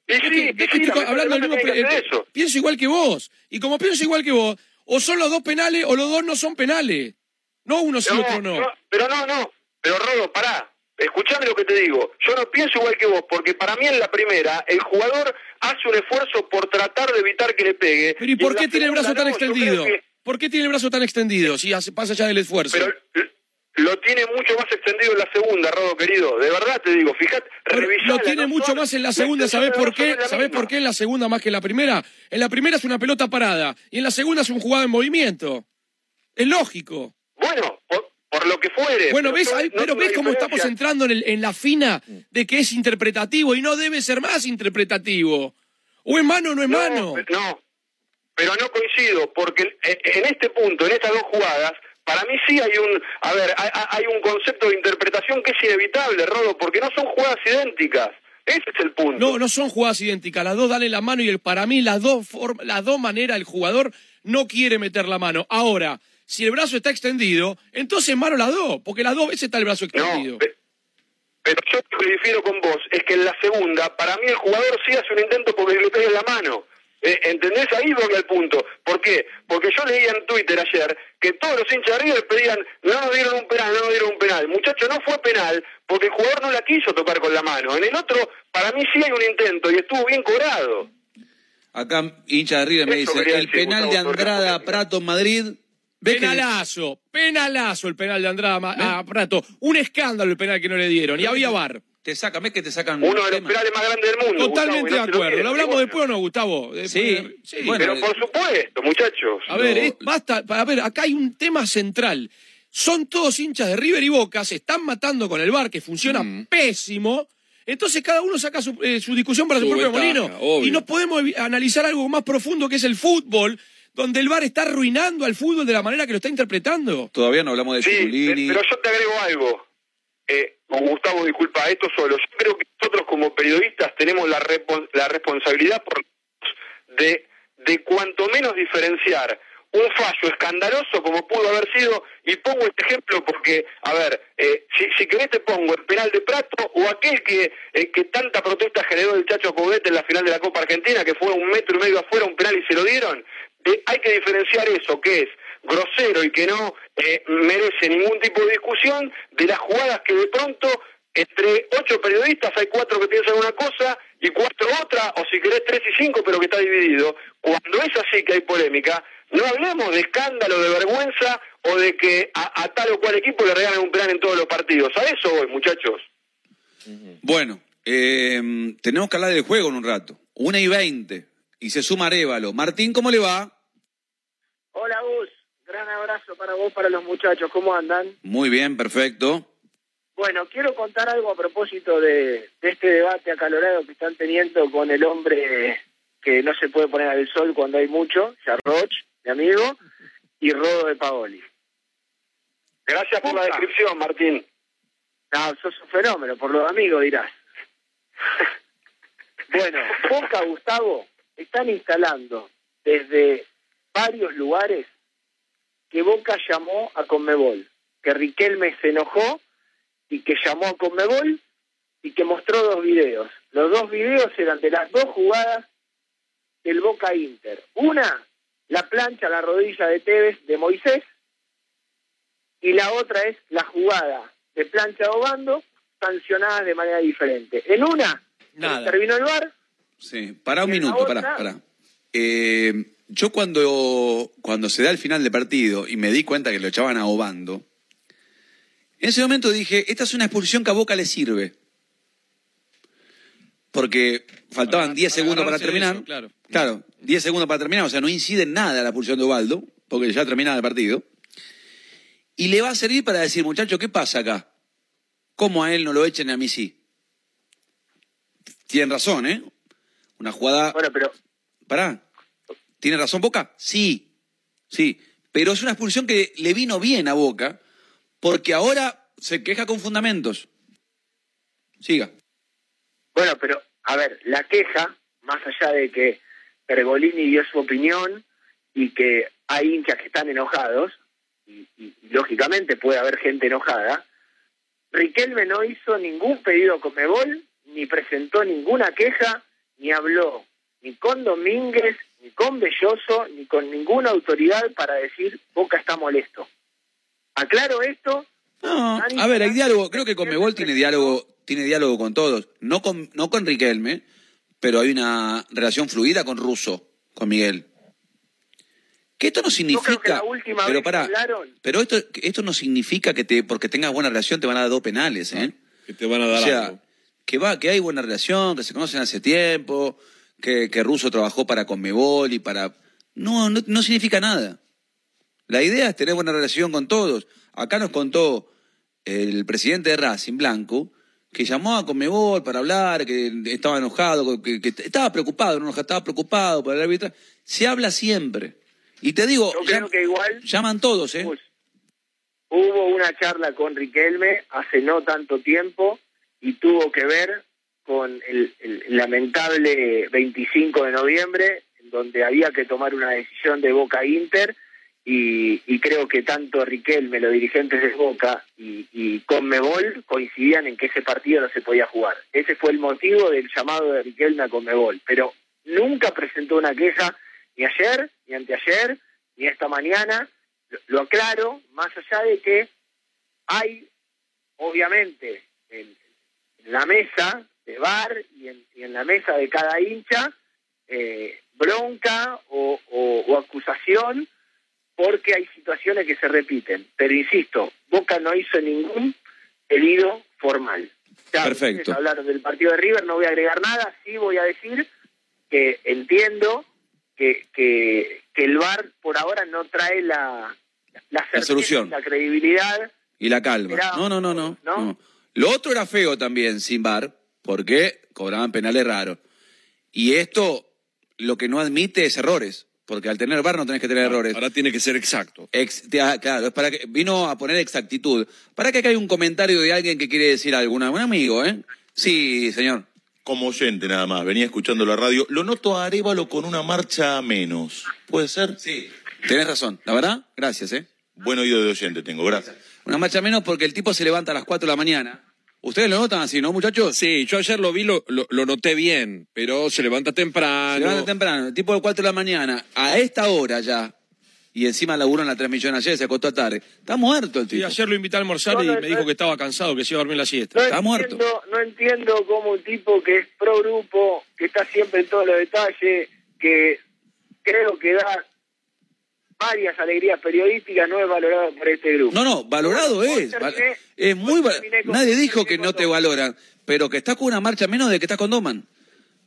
Speaker 6: Y sí, y
Speaker 3: hablando mismo eh,
Speaker 6: eso.
Speaker 3: pienso igual que vos. Y como pienso igual que vos, o son los dos penales o los dos no son penales. No uno sí,
Speaker 6: No,
Speaker 3: otro no.
Speaker 6: no, pero no, no. Pero Rodo, pará. escuchame lo que te digo, yo no pienso igual que vos, porque para mí en la primera el jugador hace un esfuerzo por tratar de evitar que le pegue.
Speaker 3: Pero ¿y por qué tiene el brazo tan
Speaker 6: no,
Speaker 3: extendido? ¿Por qué tiene el brazo tan extendido si hace, pasa ya del esfuerzo?
Speaker 6: pero lo tiene mucho más extendido en la segunda, Rodo querido. De verdad te digo, fíjate,
Speaker 3: lo tiene
Speaker 6: no
Speaker 3: mucho
Speaker 6: son-
Speaker 3: más en la segunda, ¿sabés por qué? ¿Sabés por qué en la segunda más que en la primera? En la primera es una pelota parada y en la segunda es un jugado en movimiento. Es lógico.
Speaker 6: Bueno, por, por lo que fuere.
Speaker 3: Bueno,
Speaker 6: pero
Speaker 3: ves,
Speaker 6: no-
Speaker 3: pero ves cómo estamos entrando en, el- en la fina de que es interpretativo y no debe ser más interpretativo. O es mano o no es mano.
Speaker 6: No, no, pero no coincido, porque en este punto, en estas dos jugadas, para mí sí hay un, a ver, hay, un concepto de interpretación que es inevitable, Rodo, porque no son jugadas idénticas. Ese es el punto.
Speaker 3: No, no son jugadas idénticas. Las dos dan en la mano y el, para mí las dos, las dos maneras el jugador no quiere meter la mano. Ahora, si el brazo está extendido, entonces mano las dos, porque las dos veces está el brazo extendido.
Speaker 6: No, pe- pero yo lo que difiero con vos es que en la segunda, para mí el jugador sí hace un intento porque le pega en la mano. Eh, ¿Entendés? Ahí voy al punto. ¿Por qué? Porque yo leía en Twitter ayer que todos los hinchas de River pedían, no nos dieron un penal, no nos dieron un penal. Muchacho, no fue penal porque el jugador no la quiso tocar con la mano. En el otro, para mí sí hay un intento y estuvo bien cobrado.
Speaker 2: Acá, hincha de River me
Speaker 6: Eso
Speaker 2: dice, el
Speaker 6: decir,
Speaker 2: penal de Andrada Prato en Madrid. ¿ves que-
Speaker 3: Penalazo, penalazo el penal de Andrada a Prato. Un escándalo el penal que no le dieron. Y había bar.
Speaker 2: Te sacan, ves que te sacan
Speaker 6: Uno de los penales más grandes del mundo.
Speaker 3: Totalmente
Speaker 6: Gustavo,
Speaker 3: de acuerdo. ¿Lo hablamos después o no, Gustavo? Después-
Speaker 2: Sí, bueno,
Speaker 6: Pero por supuesto, muchachos.
Speaker 3: A ver,
Speaker 2: No.
Speaker 3: es- basta, a ver, acá hay un tema central. Son todos hinchas de River y Boca, se están matando con el bar que funciona pésimo. Entonces cada uno saca su, eh, su discusión para su,
Speaker 1: Su
Speaker 3: propio
Speaker 1: ventaja,
Speaker 3: molino.
Speaker 1: obvio.
Speaker 3: Y no podemos analizar algo más profundo que es el fútbol, donde el bar está arruinando al fútbol de la manera que lo está interpretando.
Speaker 2: Todavía no hablamos de
Speaker 6: Sí,
Speaker 2: Chiculini.
Speaker 6: pero yo te agrego algo. Eh, Gustavo, disculpa, esto solo. Yo creo que nosotros como periodistas tenemos la, la responsabilidad por de, de cuanto menos diferenciar un fallo escandaloso como pudo haber sido, y pongo este ejemplo porque, a ver, eh, si, si querés te pongo el penal de Prato o aquel que, eh, que tanta protesta generó el Chacho Cobete en la final de la Copa Argentina, que fue un metro y medio afuera, un penal y se lo dieron. Eh, hay que diferenciar eso, que es grosero y que no eh, merece ningún tipo de discusión, de las jugadas que de pronto entre ocho periodistas hay cuatro que piensan una cosa y cuatro otra, o si querés tres y cinco, pero que está dividido. Cuando es así que hay polémica, no hablemos de escándalo, de vergüenza o de que a, a tal o cual equipo le regalan un plan en todos los partidos. A eso voy, muchachos.
Speaker 2: Bueno, eh, tenemos que hablar del juego en un rato. Una y veinte. Y se suma Arevalo. Martín, ¿cómo le va?
Speaker 7: Hola Gus, gran abrazo para vos, para los muchachos, ¿cómo andan?
Speaker 2: Muy bien, perfecto.
Speaker 7: Bueno, quiero contar algo a propósito de, de este debate acalorado que están teniendo con el hombre que no se puede poner al sol cuando hay mucho, Charroch, mi amigo, y Rodo de Paoli.
Speaker 6: Gracias por la descripción, Martín.
Speaker 7: No, sos un fenómeno, por los amigos dirás. bueno, Boca, Gustavo, están instalando desde varios lugares que Boca llamó a Conmebol, que Riquelme se enojó y que llamó a Conmebol y que mostró dos videos. Los dos videos eran de las dos jugadas del Boca Inter. Una, la plancha a la rodilla de Tevez de Moisés, y la otra es la jugada de plancha o bando sancionadas de manera diferente. En una,
Speaker 3: Nada.
Speaker 7: intervino el VAR,
Speaker 2: Sí, para un minuto,
Speaker 7: otra-
Speaker 2: para, para. Eh, yo cuando, cuando se da el final de partido y me di cuenta que lo echaban a Obando, en ese momento dije, esta es una expulsión que a Boca le sirve. Porque faltaban
Speaker 3: Para-
Speaker 2: 10
Speaker 3: para
Speaker 2: segundos para terminar.
Speaker 3: eso, claro.
Speaker 2: Claro, 10 segundos para terminar, o sea, no incide en nada la expulsión de Obaldo, porque ya terminaba el partido. Y le va a servir para decir, muchacho, ¿qué pasa acá? ¿Cómo a él no lo echen y a mí sí? Tienen razón, ¿eh? Una jugada...
Speaker 7: bueno, pero
Speaker 2: Pará. ¿Tiene razón Boca? Sí, sí. Pero es una expulsión que le vino bien a Boca, porque ahora se queja con fundamentos. Siga.
Speaker 7: Bueno, pero, a ver, la queja, más allá de que Pergolini dio su opinión y que hay hinchas que están enojados, y, lógicamente puede haber gente enojada, Riquelme no hizo ningún pedido con Mebol, ni presentó ninguna queja, ni habló ni con Domínguez, ni con Belloso, ni con ninguna autoridad para decir Boca está molesto. Aclaro esto
Speaker 2: No, a ver, hay diálogo. Creo que Conmebol tiene diálogo, tiene diálogo con todos. No con, no con Riquelme, pero hay una relación fluida con Russo, con Miguel. Que esto no significa.
Speaker 7: creo que la última
Speaker 2: pero
Speaker 7: hablaron-
Speaker 2: pero esto, esto no significa que te, porque tengas buena relación te van a dar dos penales, ¿eh?
Speaker 1: Que te van a
Speaker 2: O
Speaker 1: dar
Speaker 2: sea,
Speaker 1: algo.
Speaker 2: que va, que hay buena relación, que se conocen hace tiempo, que, que Russo trabajó para Conmebol y para. No, no, no significa nada. La idea es tener buena relación con todos. Acá nos contó el presidente de Racing, Blanco, que llamó a Conmebol para hablar, que estaba enojado, que, que estaba preocupado, no estaba preocupado por el árbitro. Se habla siempre. Y te digo,
Speaker 7: Yo creo
Speaker 2: llam-
Speaker 7: que igual
Speaker 2: llaman todos, ¿eh?
Speaker 7: Pues, hubo una charla con Riquelme hace no tanto tiempo y tuvo que ver con el, el lamentable 25 de noviembre, donde había que tomar una decisión de Boca Inter y, creo que tanto Riquelme, los dirigentes de Boca y, y Conmebol coincidían en que ese partido no se podía jugar. Ese fue el motivo del llamado de Riquelme a Conmebol, pero nunca presentó una queja ni ayer, ni anteayer, ni esta mañana. Lo, aclaro, más allá de que hay, obviamente, en, en la mesa de bar y en, y en la mesa de cada hincha, eh, bronca o, o- o acusación porque hay situaciones que se repiten. Pero insisto, Boca no hizo ningún pedido formal. Ya
Speaker 2: Perfecto.
Speaker 7: hablaron del partido de River, no voy a agregar nada, sí voy a decir que entiendo que, que, que el VAR por ahora no trae la, la, certeza,
Speaker 2: solución.
Speaker 7: la credibilidad.
Speaker 2: Y la calma. No, no, no, no,
Speaker 7: ¿no?
Speaker 2: no. Lo otro era feo también, sin bar, porque cobraban penales raros. Y esto lo que no admite es errores, porque al tener bar no tenés que tener errores.
Speaker 1: Ahora tiene que ser exacto.
Speaker 2: Ex- te- ah, claro, es para que vino a poner exactitud. Para que acá hay un comentario de alguien que quiere decir algo, un amigo, ¿eh? Sí, señor.
Speaker 8: Como oyente nada más, venía escuchando la radio. Lo noto a Arevalo con una marcha menos. ¿Puede ser?
Speaker 2: Sí. Tenés razón, la verdad, gracias, ¿eh?
Speaker 8: Buen oído de oyente tengo, gracias.
Speaker 2: Una marcha menos porque el tipo se levanta a las 4 de la mañana. ¿Ustedes lo notan así, no, muchachos?
Speaker 1: Sí, yo ayer lo vi, lo, lo, lo noté bien, pero se levanta temprano.
Speaker 2: Se levanta temprano, el tipo de 4 de la mañana, a esta hora ya, y encima laburó en la transmisión ayer, se acostó tarde. Está muerto el
Speaker 3: Sí,
Speaker 2: tipo.
Speaker 3: ayer lo invité a almorzar
Speaker 7: No,
Speaker 3: y me
Speaker 7: no.
Speaker 3: dijo que estaba cansado, que se iba a dormir la siesta.
Speaker 7: No
Speaker 2: Está muerto.
Speaker 7: entiendo, no entiendo cómo un tipo que es pro grupo, que está siempre en todos los detalles, que creo que da varias alegrías periodísticas, no es valorado por este grupo.
Speaker 2: No, no, valorado
Speaker 7: Hoy
Speaker 2: es.
Speaker 7: terminé-
Speaker 2: es muy Nadie dijo que no te valoran, pero que estás con una marcha menos de que estás con Doman.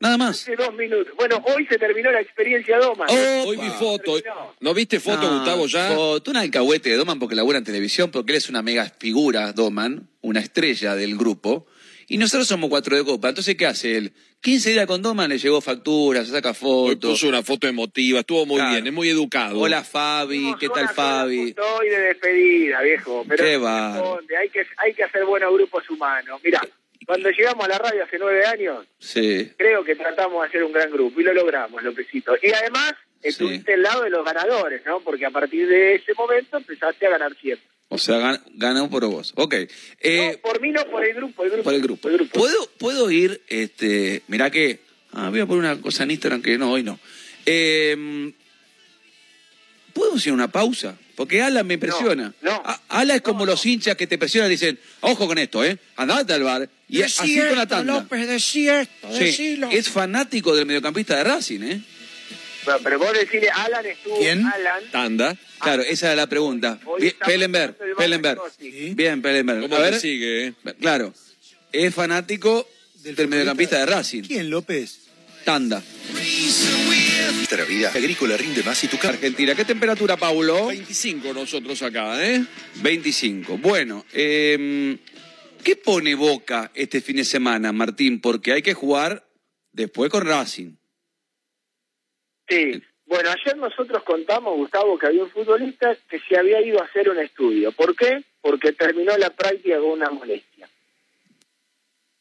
Speaker 2: Nada más.
Speaker 7: Hace dos minutos. Bueno, hoy se terminó la experiencia Doma.
Speaker 2: Oh,
Speaker 1: Hoy vi foto.
Speaker 7: Terminó.
Speaker 1: ¿No viste foto,
Speaker 2: No,
Speaker 1: Gustavo, ya?
Speaker 2: foto, un alcahuete de Doman porque labura en televisión, porque él es una mega figura, Doman, una estrella del grupo. Y nosotros somos cuatro de copa. Entonces, ¿qué hace él? 15 días con Doman, le llegó factura, se saca fotos.
Speaker 1: puso una foto emotiva, estuvo muy
Speaker 2: Claro.
Speaker 1: bien, es muy educado.
Speaker 2: Hola Fabi, ¿qué tal Fabi?
Speaker 7: hoy de despedida, viejo. Pero
Speaker 2: Qué
Speaker 7: responde, hay que, hay que hacer buenos grupos humanos. Mira, cuando llegamos a la radio hace nueve años,
Speaker 2: Sí.
Speaker 7: creo que tratamos de hacer un gran grupo y lo logramos, Lópezito. Y además, estuviste al lado de los ganadores, ¿no? Porque a partir de ese momento empezaste a ganar siempre.
Speaker 2: O sea, gan- ganó por vos. Ok. Eh,
Speaker 7: no, por mí no, por el grupo, el grupo.
Speaker 2: por el grupo. ¿Puedo, puedo ir, este, mirá que, ah, voy a poner una cosa en Instagram que no, hoy no. Eh, ¿Podemos ir a una pausa? Porque Ala me impresiona.
Speaker 7: no.
Speaker 2: A- Ala es como los hinchas que te presionan y dicen, ojo con esto, ¿eh? Andate al bar. Y así con la tanda.
Speaker 3: decí esto,
Speaker 2: Sí, es fanático del mediocampista de Racing, ¿eh?
Speaker 7: Pero, pero vos decirle, Alan estuvo,
Speaker 4: ¿Quién?
Speaker 7: Alan,
Speaker 1: Tanda.
Speaker 2: Claro, esa era la pregunta. Bien, Pellenberg,
Speaker 7: del
Speaker 4: Sí.
Speaker 2: Bien, Pellenberg.
Speaker 1: ¿Cómo
Speaker 2: A ver,
Speaker 1: sigue? eh?
Speaker 2: claro, es fanático del, mediocampista de Racing.
Speaker 4: ¿Quién, López?
Speaker 2: Tanda.
Speaker 9: Nuestra vida agrícola rinde más y tu carne.
Speaker 2: Argentina. ¿Qué temperatura, Paulo?
Speaker 1: 25 nosotros acá, ¿eh?
Speaker 2: 25. Bueno, eh, ¿qué pone Boca este fin de semana, Martín? Porque hay que jugar después con Racing.
Speaker 7: Sí. Bueno, ayer nosotros contamos, Gustavo, que había un futbolista que se había ido a hacer un estudio. ¿Por qué? Porque terminó la práctica con una molestia.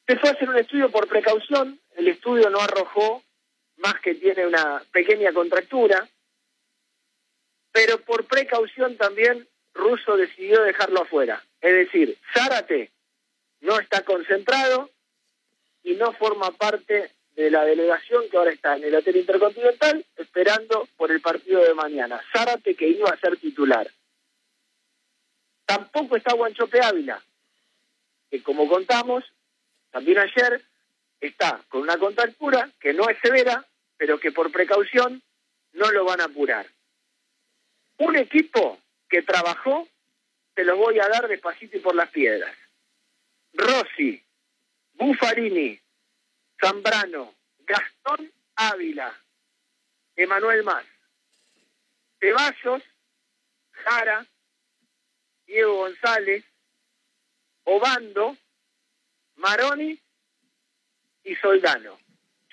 Speaker 7: Se fue a hacer un estudio por precaución, el estudio no arrojó más que tiene una pequeña contractura, pero por precaución también Russo decidió dejarlo afuera. Es decir, Zárate no está concentrado y no forma parte de la delegación que ahora está en el Hotel Intercontinental esperando por el partido de mañana. Zárate que iba a ser titular. Tampoco está Guanchope Ávila, que como contamos, también ayer está con una contractura que no es severa, pero que por precaución no lo van a apurar. Un equipo que trabajó, te lo voy a dar despacito y por las piedras. Rossi, Buffarini, Zambrano, Gastón Ávila, Emanuel Más, Ceballos, Jara, Diego González, Obando, Maroni y Soldano.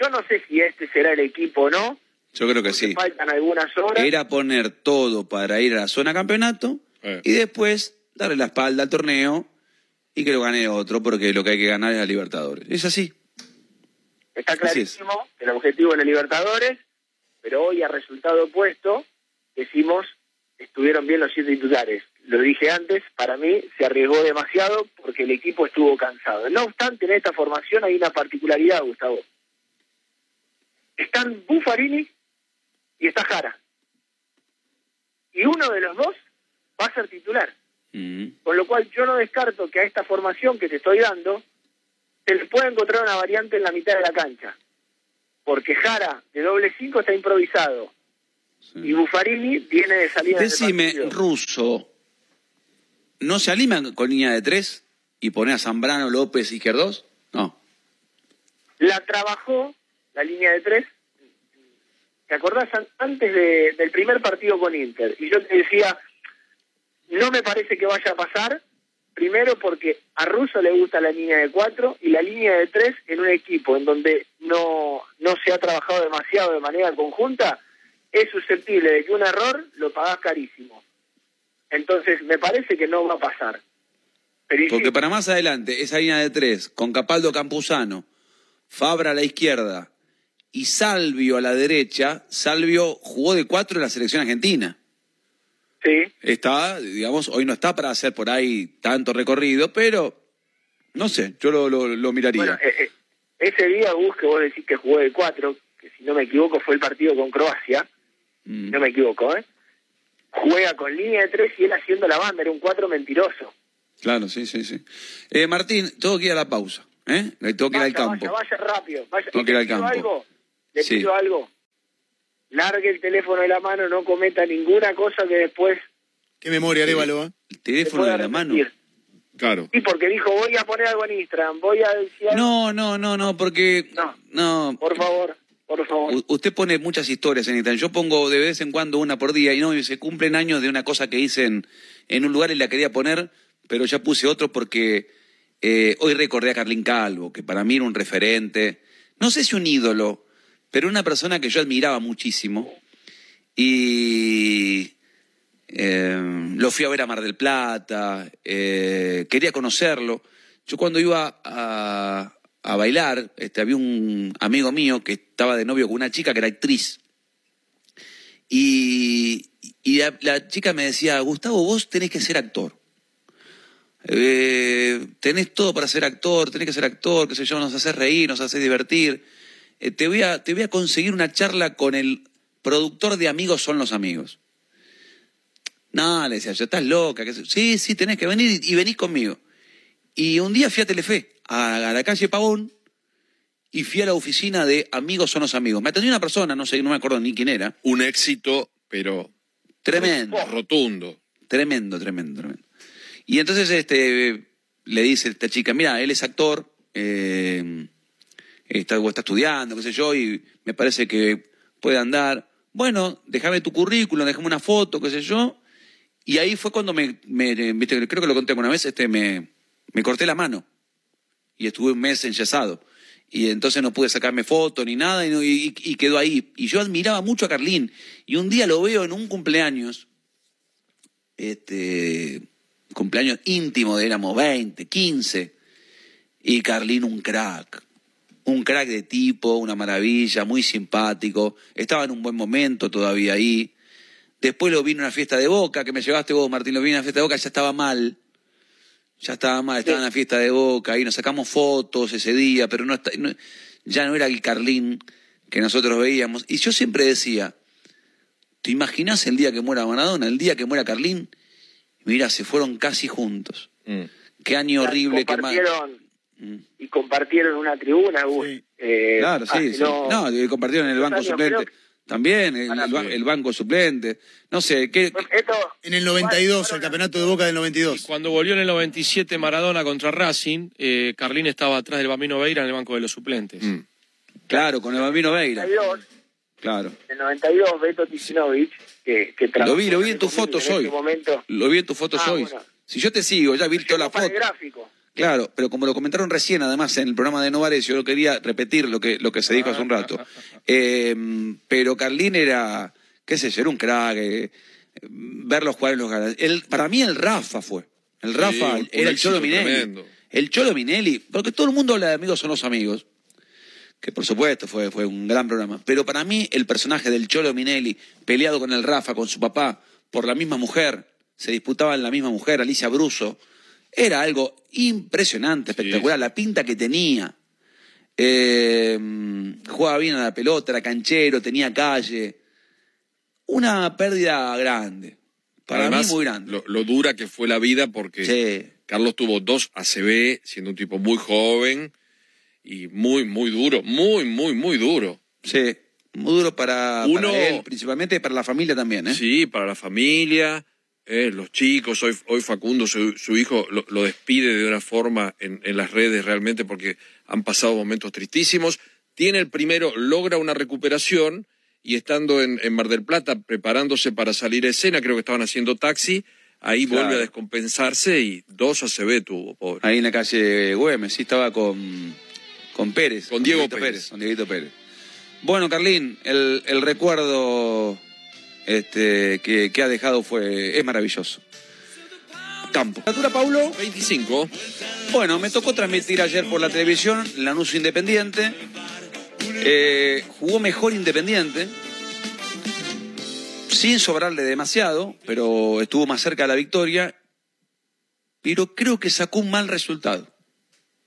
Speaker 7: Yo no sé si este será el equipo o no.
Speaker 2: Yo creo que sí.
Speaker 7: Faltan algunas horas.
Speaker 2: Era poner todo para ir a la zona campeonato
Speaker 1: Eh.
Speaker 2: y después darle la espalda al torneo y que lo gane otro, porque lo que hay que ganar es la Libertadores. Es así.
Speaker 7: Está
Speaker 2: es.
Speaker 7: clarísimo el objetivo es la Libertadores, pero hoy a resultado opuesto decimos estuvieron bien los siete titulares. Lo dije antes, para mí se arriesgó demasiado porque el equipo estuvo cansado. No obstante, en esta formación hay una particularidad, Gustavo. Están Buffarini y está Jara. Y uno de los dos va a ser titular.
Speaker 2: Mm.
Speaker 7: Con lo cual yo no descarto que a esta formación que te estoy dando se le pueda encontrar una variante en la mitad de la cancha. Porque Jara de doble cinco está improvisado y Buffarini viene de salida
Speaker 2: Decime,
Speaker 7: partido.
Speaker 2: Russo, ¿no se aliman con línea de tres y pone a Zambrano, López, Izquierdos? No.
Speaker 7: La trabajó la línea de tres. ¿Te acordás an- antes de- del primer partido con Inter? Y yo te decía, no me parece que vaya a pasar. Primero porque a Russo le gusta la línea de cuatro y la línea de tres en un equipo en donde no, no se ha trabajado demasiado de manera conjunta, es susceptible de que un error lo pagás carísimo. Entonces me parece que no va a pasar.
Speaker 2: Porque para más adelante, esa línea de tres, con Capaldo Campuzano, Fabra a la izquierda y Salvio a la derecha, Salvio jugó de cuatro en la selección argentina.
Speaker 7: Sí,
Speaker 2: Está, digamos, hoy no está para hacer por ahí tanto recorrido, pero no sé, yo lo, lo, lo miraría.
Speaker 7: Bueno, eh, eh, ese día, Gus, que vos decís que jugó de cuatro, que si no me equivoco fue el partido con Croacia,
Speaker 2: Mm.
Speaker 7: no me equivoco, ¿eh? Juega con línea de tres y él haciendo la banda, era un cuatro mentiroso.
Speaker 2: Claro, sí, sí, sí. Eh, Martín, tengo que ir a la pausa, ¿eh? Tengo que ir al campo.
Speaker 7: vaya, vaya rápido. Vaya.
Speaker 2: Tengo que ir
Speaker 7: ¿Le
Speaker 2: al campo.
Speaker 7: algo? ¿Le
Speaker 2: Sí.
Speaker 7: pido algo? Largue el teléfono de la mano, no cometa ninguna cosa que después
Speaker 4: Qué memoria, Arevalo. ¿eh?
Speaker 2: El teléfono de la mano.
Speaker 1: Claro.
Speaker 7: Sí, porque dijo, voy a poner algo en Instagram, voy a decir algo.
Speaker 2: No, no, no, no, porque...
Speaker 7: No.
Speaker 2: No,
Speaker 7: Por favor, por favor.
Speaker 2: U- Usted pone muchas historias en Instagram. Yo pongo de vez en cuando una por día y no, y se cumplen años de una cosa que hice en, en un lugar y la quería poner, pero ya puse otro porque eh, hoy recordé a Carlín Calvo, que para mí era un referente, no sé si un ídolo, pero una persona que yo admiraba muchísimo. Y eh, lo fui a ver a Mar del Plata, eh, quería conocerlo. Yo cuando iba a, a bailar, este, había un amigo mío que estaba de novio con una chica que era actriz. Y, y la, chica me decía, Gustavo, vos tenés que ser actor. Eh, tenés todo para ser actor, tenés que ser actor, qué sé yo, nos haces reír, nos haces divertir. Eh, te, voy a, te voy a conseguir una charla con el productor de Amigos son los amigos. No, le decía, yo estás loca. Sí, sí, tenés que venir y, y venís conmigo. Y un día fui a Telefe, a, a la calle Pavón, y fui a la oficina de Amigos son los amigos. Me atendió una persona, no sé, no me acuerdo ni quién era.
Speaker 1: Un éxito, pero
Speaker 2: Tremendo.
Speaker 1: rotundo.
Speaker 2: Tremendo, tremendo, tremendo. Y entonces este, le dice esta chica, mira, él es actor, eh, está, está estudiando, qué sé yo, y me parece que puede andar. Bueno, déjame tu currículum, déjame una foto, qué sé yo. Y ahí fue cuando me, me- creo que lo conté alguna vez, este, me, me corté la mano. Y estuve un mes enyesado. Y entonces no pude sacarme foto ni nada y quedó ahí. Y yo admiraba mucho a Carlín. Y un día lo veo en un cumpleaños este cumpleaños íntimo de éramos 20, 15, y Carlín un crack, un crack de tipo, una maravilla, muy simpático, estaba en un buen momento todavía ahí. Después lo vi en una fiesta de Boca, que me llevaste vos, Martín, lo vi en una fiesta de Boca, ya estaba mal. Ya estaba mal, estaba en la fiesta de Boca y nos sacamos fotos ese día, pero no, está- no- ya no era el Carlín que nosotros veíamos. Y yo siempre decía, ¿te imaginas el día que muera Maradona, el día que muera Carlín? Mira, se fueron casi juntos.
Speaker 1: Mm.
Speaker 2: Qué año horrible, qué mal. Mm.
Speaker 7: y compartieron una tribuna, Gus.
Speaker 4: Sí.
Speaker 7: Eh,
Speaker 2: Claro, sí,
Speaker 7: hace
Speaker 2: sí.
Speaker 7: no-
Speaker 2: No, y compartieron en el banco
Speaker 7: años,
Speaker 2: suplente.
Speaker 7: creo
Speaker 2: También, el, el el banco suplente. No sé, ¿qué,
Speaker 7: Esto,
Speaker 4: En el 92, el campeonato de Boca del 92.
Speaker 3: Cuando volvió en el 97 Maradona contra Racing, eh, Carlín estaba atrás del Bambino Veira en el banco de los suplentes.
Speaker 1: Mm.
Speaker 2: Claro, con el Bambino Veira.
Speaker 7: 92,
Speaker 2: Claro.
Speaker 7: en el 92, Beto Tisinovich, que, que
Speaker 2: Lo vi, lo vi en tus fotos hoy.
Speaker 7: ese momento,
Speaker 2: Lo vi en tus fotos
Speaker 7: Ah,
Speaker 2: hoy.
Speaker 7: bueno.
Speaker 2: Si yo te sigo, ya vi toda la foto.
Speaker 7: gráfico.
Speaker 2: Claro, pero como lo comentaron recién, además, en el programa de Novares, yo no quería repetir lo que, lo que se dijo hace un rato. Eh, pero Carlín era, qué sé yo, era un crack. eh, verlo jugar en los ganas. El, para mí el Rafa fue. El Rafa era el Cholo Minelli.
Speaker 1: tremendo.
Speaker 2: El Cholo Minelli, porque todo el mundo habla de amigos son los amigos. Que por supuesto fue, fue un gran programa. Pero para mí el personaje del Cholo Minelli, peleado con el Rafa, con su papá, por la misma mujer, se disputaban la misma mujer, Alicia Bruso, era algo impresionante, espectacular, la pinta que tenía. Eh, jugaba bien a la pelota, era canchero, tenía calle. Una pérdida grande. Para
Speaker 1: Además,
Speaker 2: mí muy grande.
Speaker 1: Lo, lo dura que fue la vida porque
Speaker 2: Sí.
Speaker 1: Carlos tuvo dos ACB, siendo un tipo muy joven y muy, muy duro, muy, muy, muy duro.
Speaker 2: Sí, muy duro para,
Speaker 1: Uno-
Speaker 2: para él, principalmente para la familia también, ¿eh?
Speaker 1: Sí, para la familia, eh, los chicos. Hoy, hoy Facundo, su, su hijo, lo, lo despide de una forma en, en las redes realmente porque han pasado momentos tristísimos. Tiene el primero, logra una recuperación y estando en, en Mar del Plata preparándose para salir a escena, creo que estaban haciendo taxi, ahí
Speaker 2: Claro.
Speaker 1: vuelve a descompensarse y dos ACB tuvo, pobre.
Speaker 2: Ahí en la calle Güemes, sí, estaba con, con Pérez.
Speaker 1: Con Diego Pérez.
Speaker 2: Con Dieguito Pérez. Bueno, Carlín, el, el recuerdo este, que, que ha dejado fue es maravilloso. Campo. ¿Temperatura, Paulo?
Speaker 1: 25.
Speaker 2: Bueno, me tocó transmitir ayer por la televisión Lanús Independiente. Eh, jugó mejor Independiente, sin sobrarle demasiado, pero estuvo más cerca de la victoria. Pero creo que sacó un mal resultado.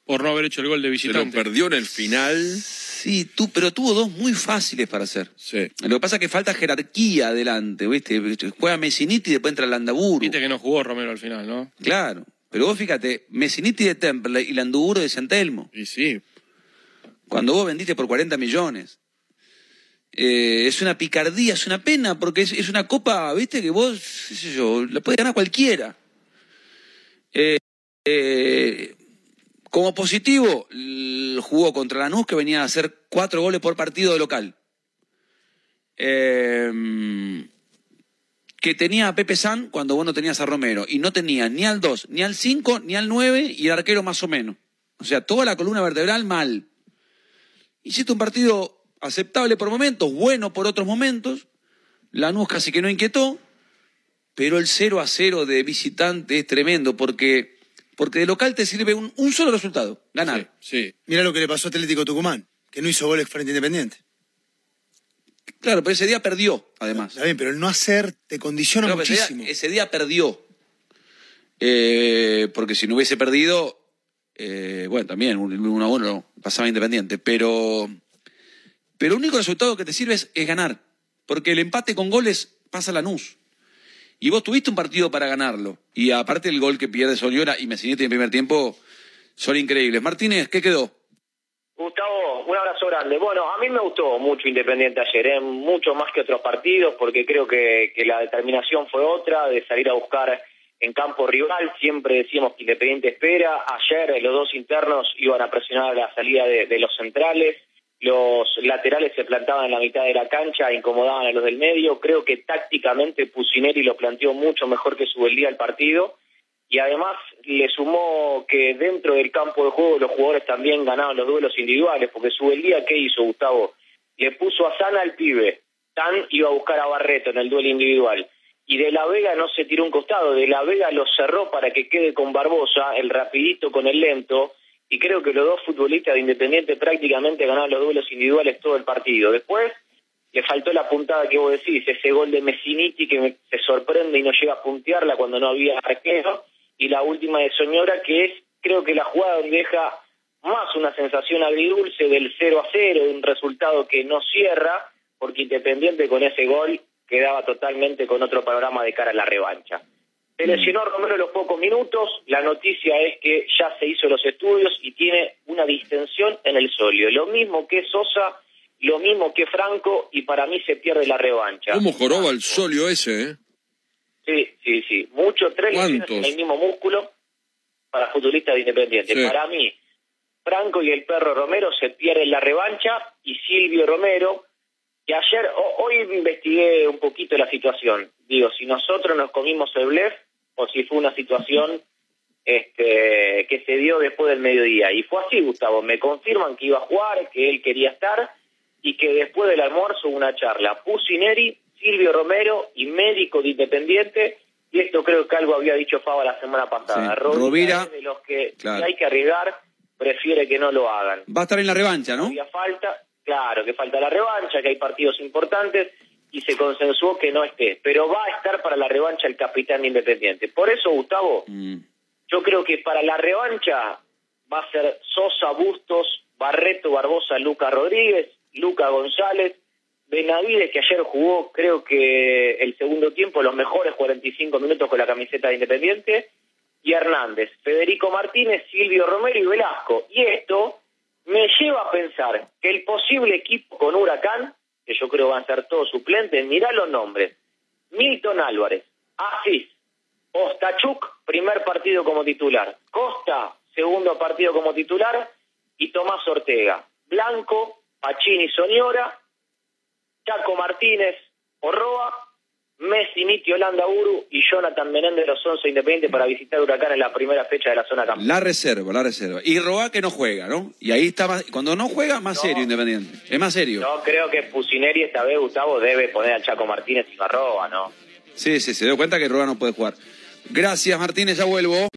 Speaker 3: Por no haber hecho el gol de
Speaker 1: Se lo
Speaker 3: visitante.
Speaker 1: perdió en el final.
Speaker 2: Sí, tú, pero tuvo dos muy fáciles para hacer.
Speaker 1: Sí.
Speaker 2: Lo que pasa es que falta jerarquía adelante, ¿viste? Juega Messiniti y después entra Landaburu.
Speaker 3: Viste que no jugó Romero al final, ¿no?
Speaker 2: Claro. Pero vos fíjate, Messiniti de Temple y Landaburu de Centelmo.
Speaker 1: Y sí.
Speaker 2: cuando vos vendiste por 40 millones. Eh, es una picardía, es una pena, porque es, es una copa, viste, que vos, qué sé yo, la puede ganar cualquiera. Eh, eh, como positivo, jugó contra Lanús, que venía a hacer cuatro goles por partido de local. Eh, que tenía a Pepe San cuando vos no tenías a Romero, y no tenía ni al 2, ni al 5, ni al 9, y el arquero más o menos. O sea, toda la columna vertebral mal. Hiciste un partido aceptable por momentos, bueno por otros momentos. Lanús casi que no inquietó, pero el 0 a 0 de visitante es tremendo porque, porque de local te sirve un, un solo resultado, ganar.
Speaker 1: Sí.
Speaker 4: Mira lo que le pasó a Atlético Tucumán, que no hizo goles frente a Independiente.
Speaker 2: Claro, pero ese día perdió, además.
Speaker 4: Está bien, pero el no hacer te condiciona
Speaker 2: ese, día,
Speaker 4: muchísimo.
Speaker 2: ese día perdió. Eh, porque si no hubiese perdido, eh, bueno, también un 1 a 1 pasaba Independiente. Pero, pero el único resultado que te sirve es, es ganar. Porque el empate con goles pasa a Lanús. Y vos tuviste un partido para ganarlo. Y aparte el gol que pierde Soliora y Messinete en primer tiempo son increíbles. Martínez, ¿qué quedó?
Speaker 10: Gustavo, un abrazo grande. Bueno, a mí me gustó mucho Independiente ayer, ¿eh? mucho más que otros partidos, porque creo que, que la determinación fue otra, de salir a buscar en campo rival. Siempre decíamos que Independiente espera. Ayer los dos internos iban a presionar la salida de, de los centrales. Los laterales se plantaban en la mitad de la cancha, incomodaban a los del medio. Creo que tácticamente Pusineri lo planteó mucho mejor que su el día del partido. Y además le sumó que dentro del campo de juego los jugadores también ganaban los duelos individuales, porque su el día que hizo Gustavo, le puso a Sana al pibe, Tan iba a buscar a Barreto en el duelo individual, y de la Vega no se tiró un costado, de la Vega lo cerró para que quede con Barbosa, el rapidito con el lento, y creo que los dos futbolistas de Independiente prácticamente ganaron los duelos individuales todo el partido. Después le faltó la puntada que vos decís, ese gol de Messiniti que me, se sorprende y no llega a puntearla cuando no había arquero, y la última de Soñora que es, creo que la jugada donde deja más una sensación agridulce del 0 a 0, de un resultado que no cierra, porque Independiente con ese gol quedaba totalmente con otro panorama de cara a la revancha. Se lesionó Romero a los pocos minutos. La noticia es que ya se hizo los estudios y tiene una distensión en el solio. Lo mismo que Sosa, lo mismo que Franco, y para mí se pierde la revancha.
Speaker 1: ¿Cómo joroba el solio ese, eh?
Speaker 10: Sí, sí, sí. Mucho, tres lesiones en el mismo músculo para futbolistas de Independiente.
Speaker 1: Sí.
Speaker 10: Para mí, Franco y el perro Romero se pierden la revancha y Silvio Romero, que ayer, o- hoy investigué un poquito la situación. Digo, si nosotros nos comimos el blef o si fue una situación este, que se dio después del mediodía. Y fue así, Gustavo. Me confirman que iba a jugar, que él quería estar y que después del almuerzo hubo una charla. Pusineri, Silvio Romero y médico de Independiente. Y esto creo que algo había dicho Fava la semana pasada.
Speaker 2: Sí.
Speaker 10: Rovira
Speaker 2: Rovira,
Speaker 10: es de los que
Speaker 2: claro.
Speaker 10: si hay que arriesgar, prefiere que no lo hagan.
Speaker 2: Va a estar en la revancha, ¿no?
Speaker 10: Había falta, claro, que falta la revancha, que hay partidos importantes y se consensuó que no esté. Pero va a estar para la revancha el capitán de Independiente. Por eso, Gustavo,
Speaker 2: Mm.
Speaker 10: yo creo que para la revancha va a ser Sosa, Bustos, Barreto, Barbosa, Luca Rodríguez, Luca González, Benavides, que ayer jugó, creo que el segundo tiempo, los mejores 45 minutos con la camiseta de Independiente, y Hernández, Federico Martínez, Silvio Romero y Velasco. Y esto me lleva a pensar que el posible equipo con Huracán, que yo creo van a ser todos suplentes, mirá los nombres. Milton Álvarez, Asís, Ostachuk, primer partido como titular. Costa, segundo partido como titular. Y Tomás Ortega. Blanco, Pacini Soñora, Chaco Martínez, Orroa, Messi, Niti, Holanda, Uru y Jonathan Menéndez de los 11 Independientes para visitar Huracán en la primera fecha de la zona campeona.
Speaker 2: La reserva, la reserva. Y Roa que no juega, ¿no? Y ahí está más, cuando no juega, más serio Independiente. Es más serio.
Speaker 10: Yo creo que Pusineri esta vez, Gustavo, debe poner a Chaco Martínez y Barroa, ¿no?
Speaker 2: Sí, sí, se dio cuenta que Roa no puede jugar. Gracias, Martínez, ya vuelvo.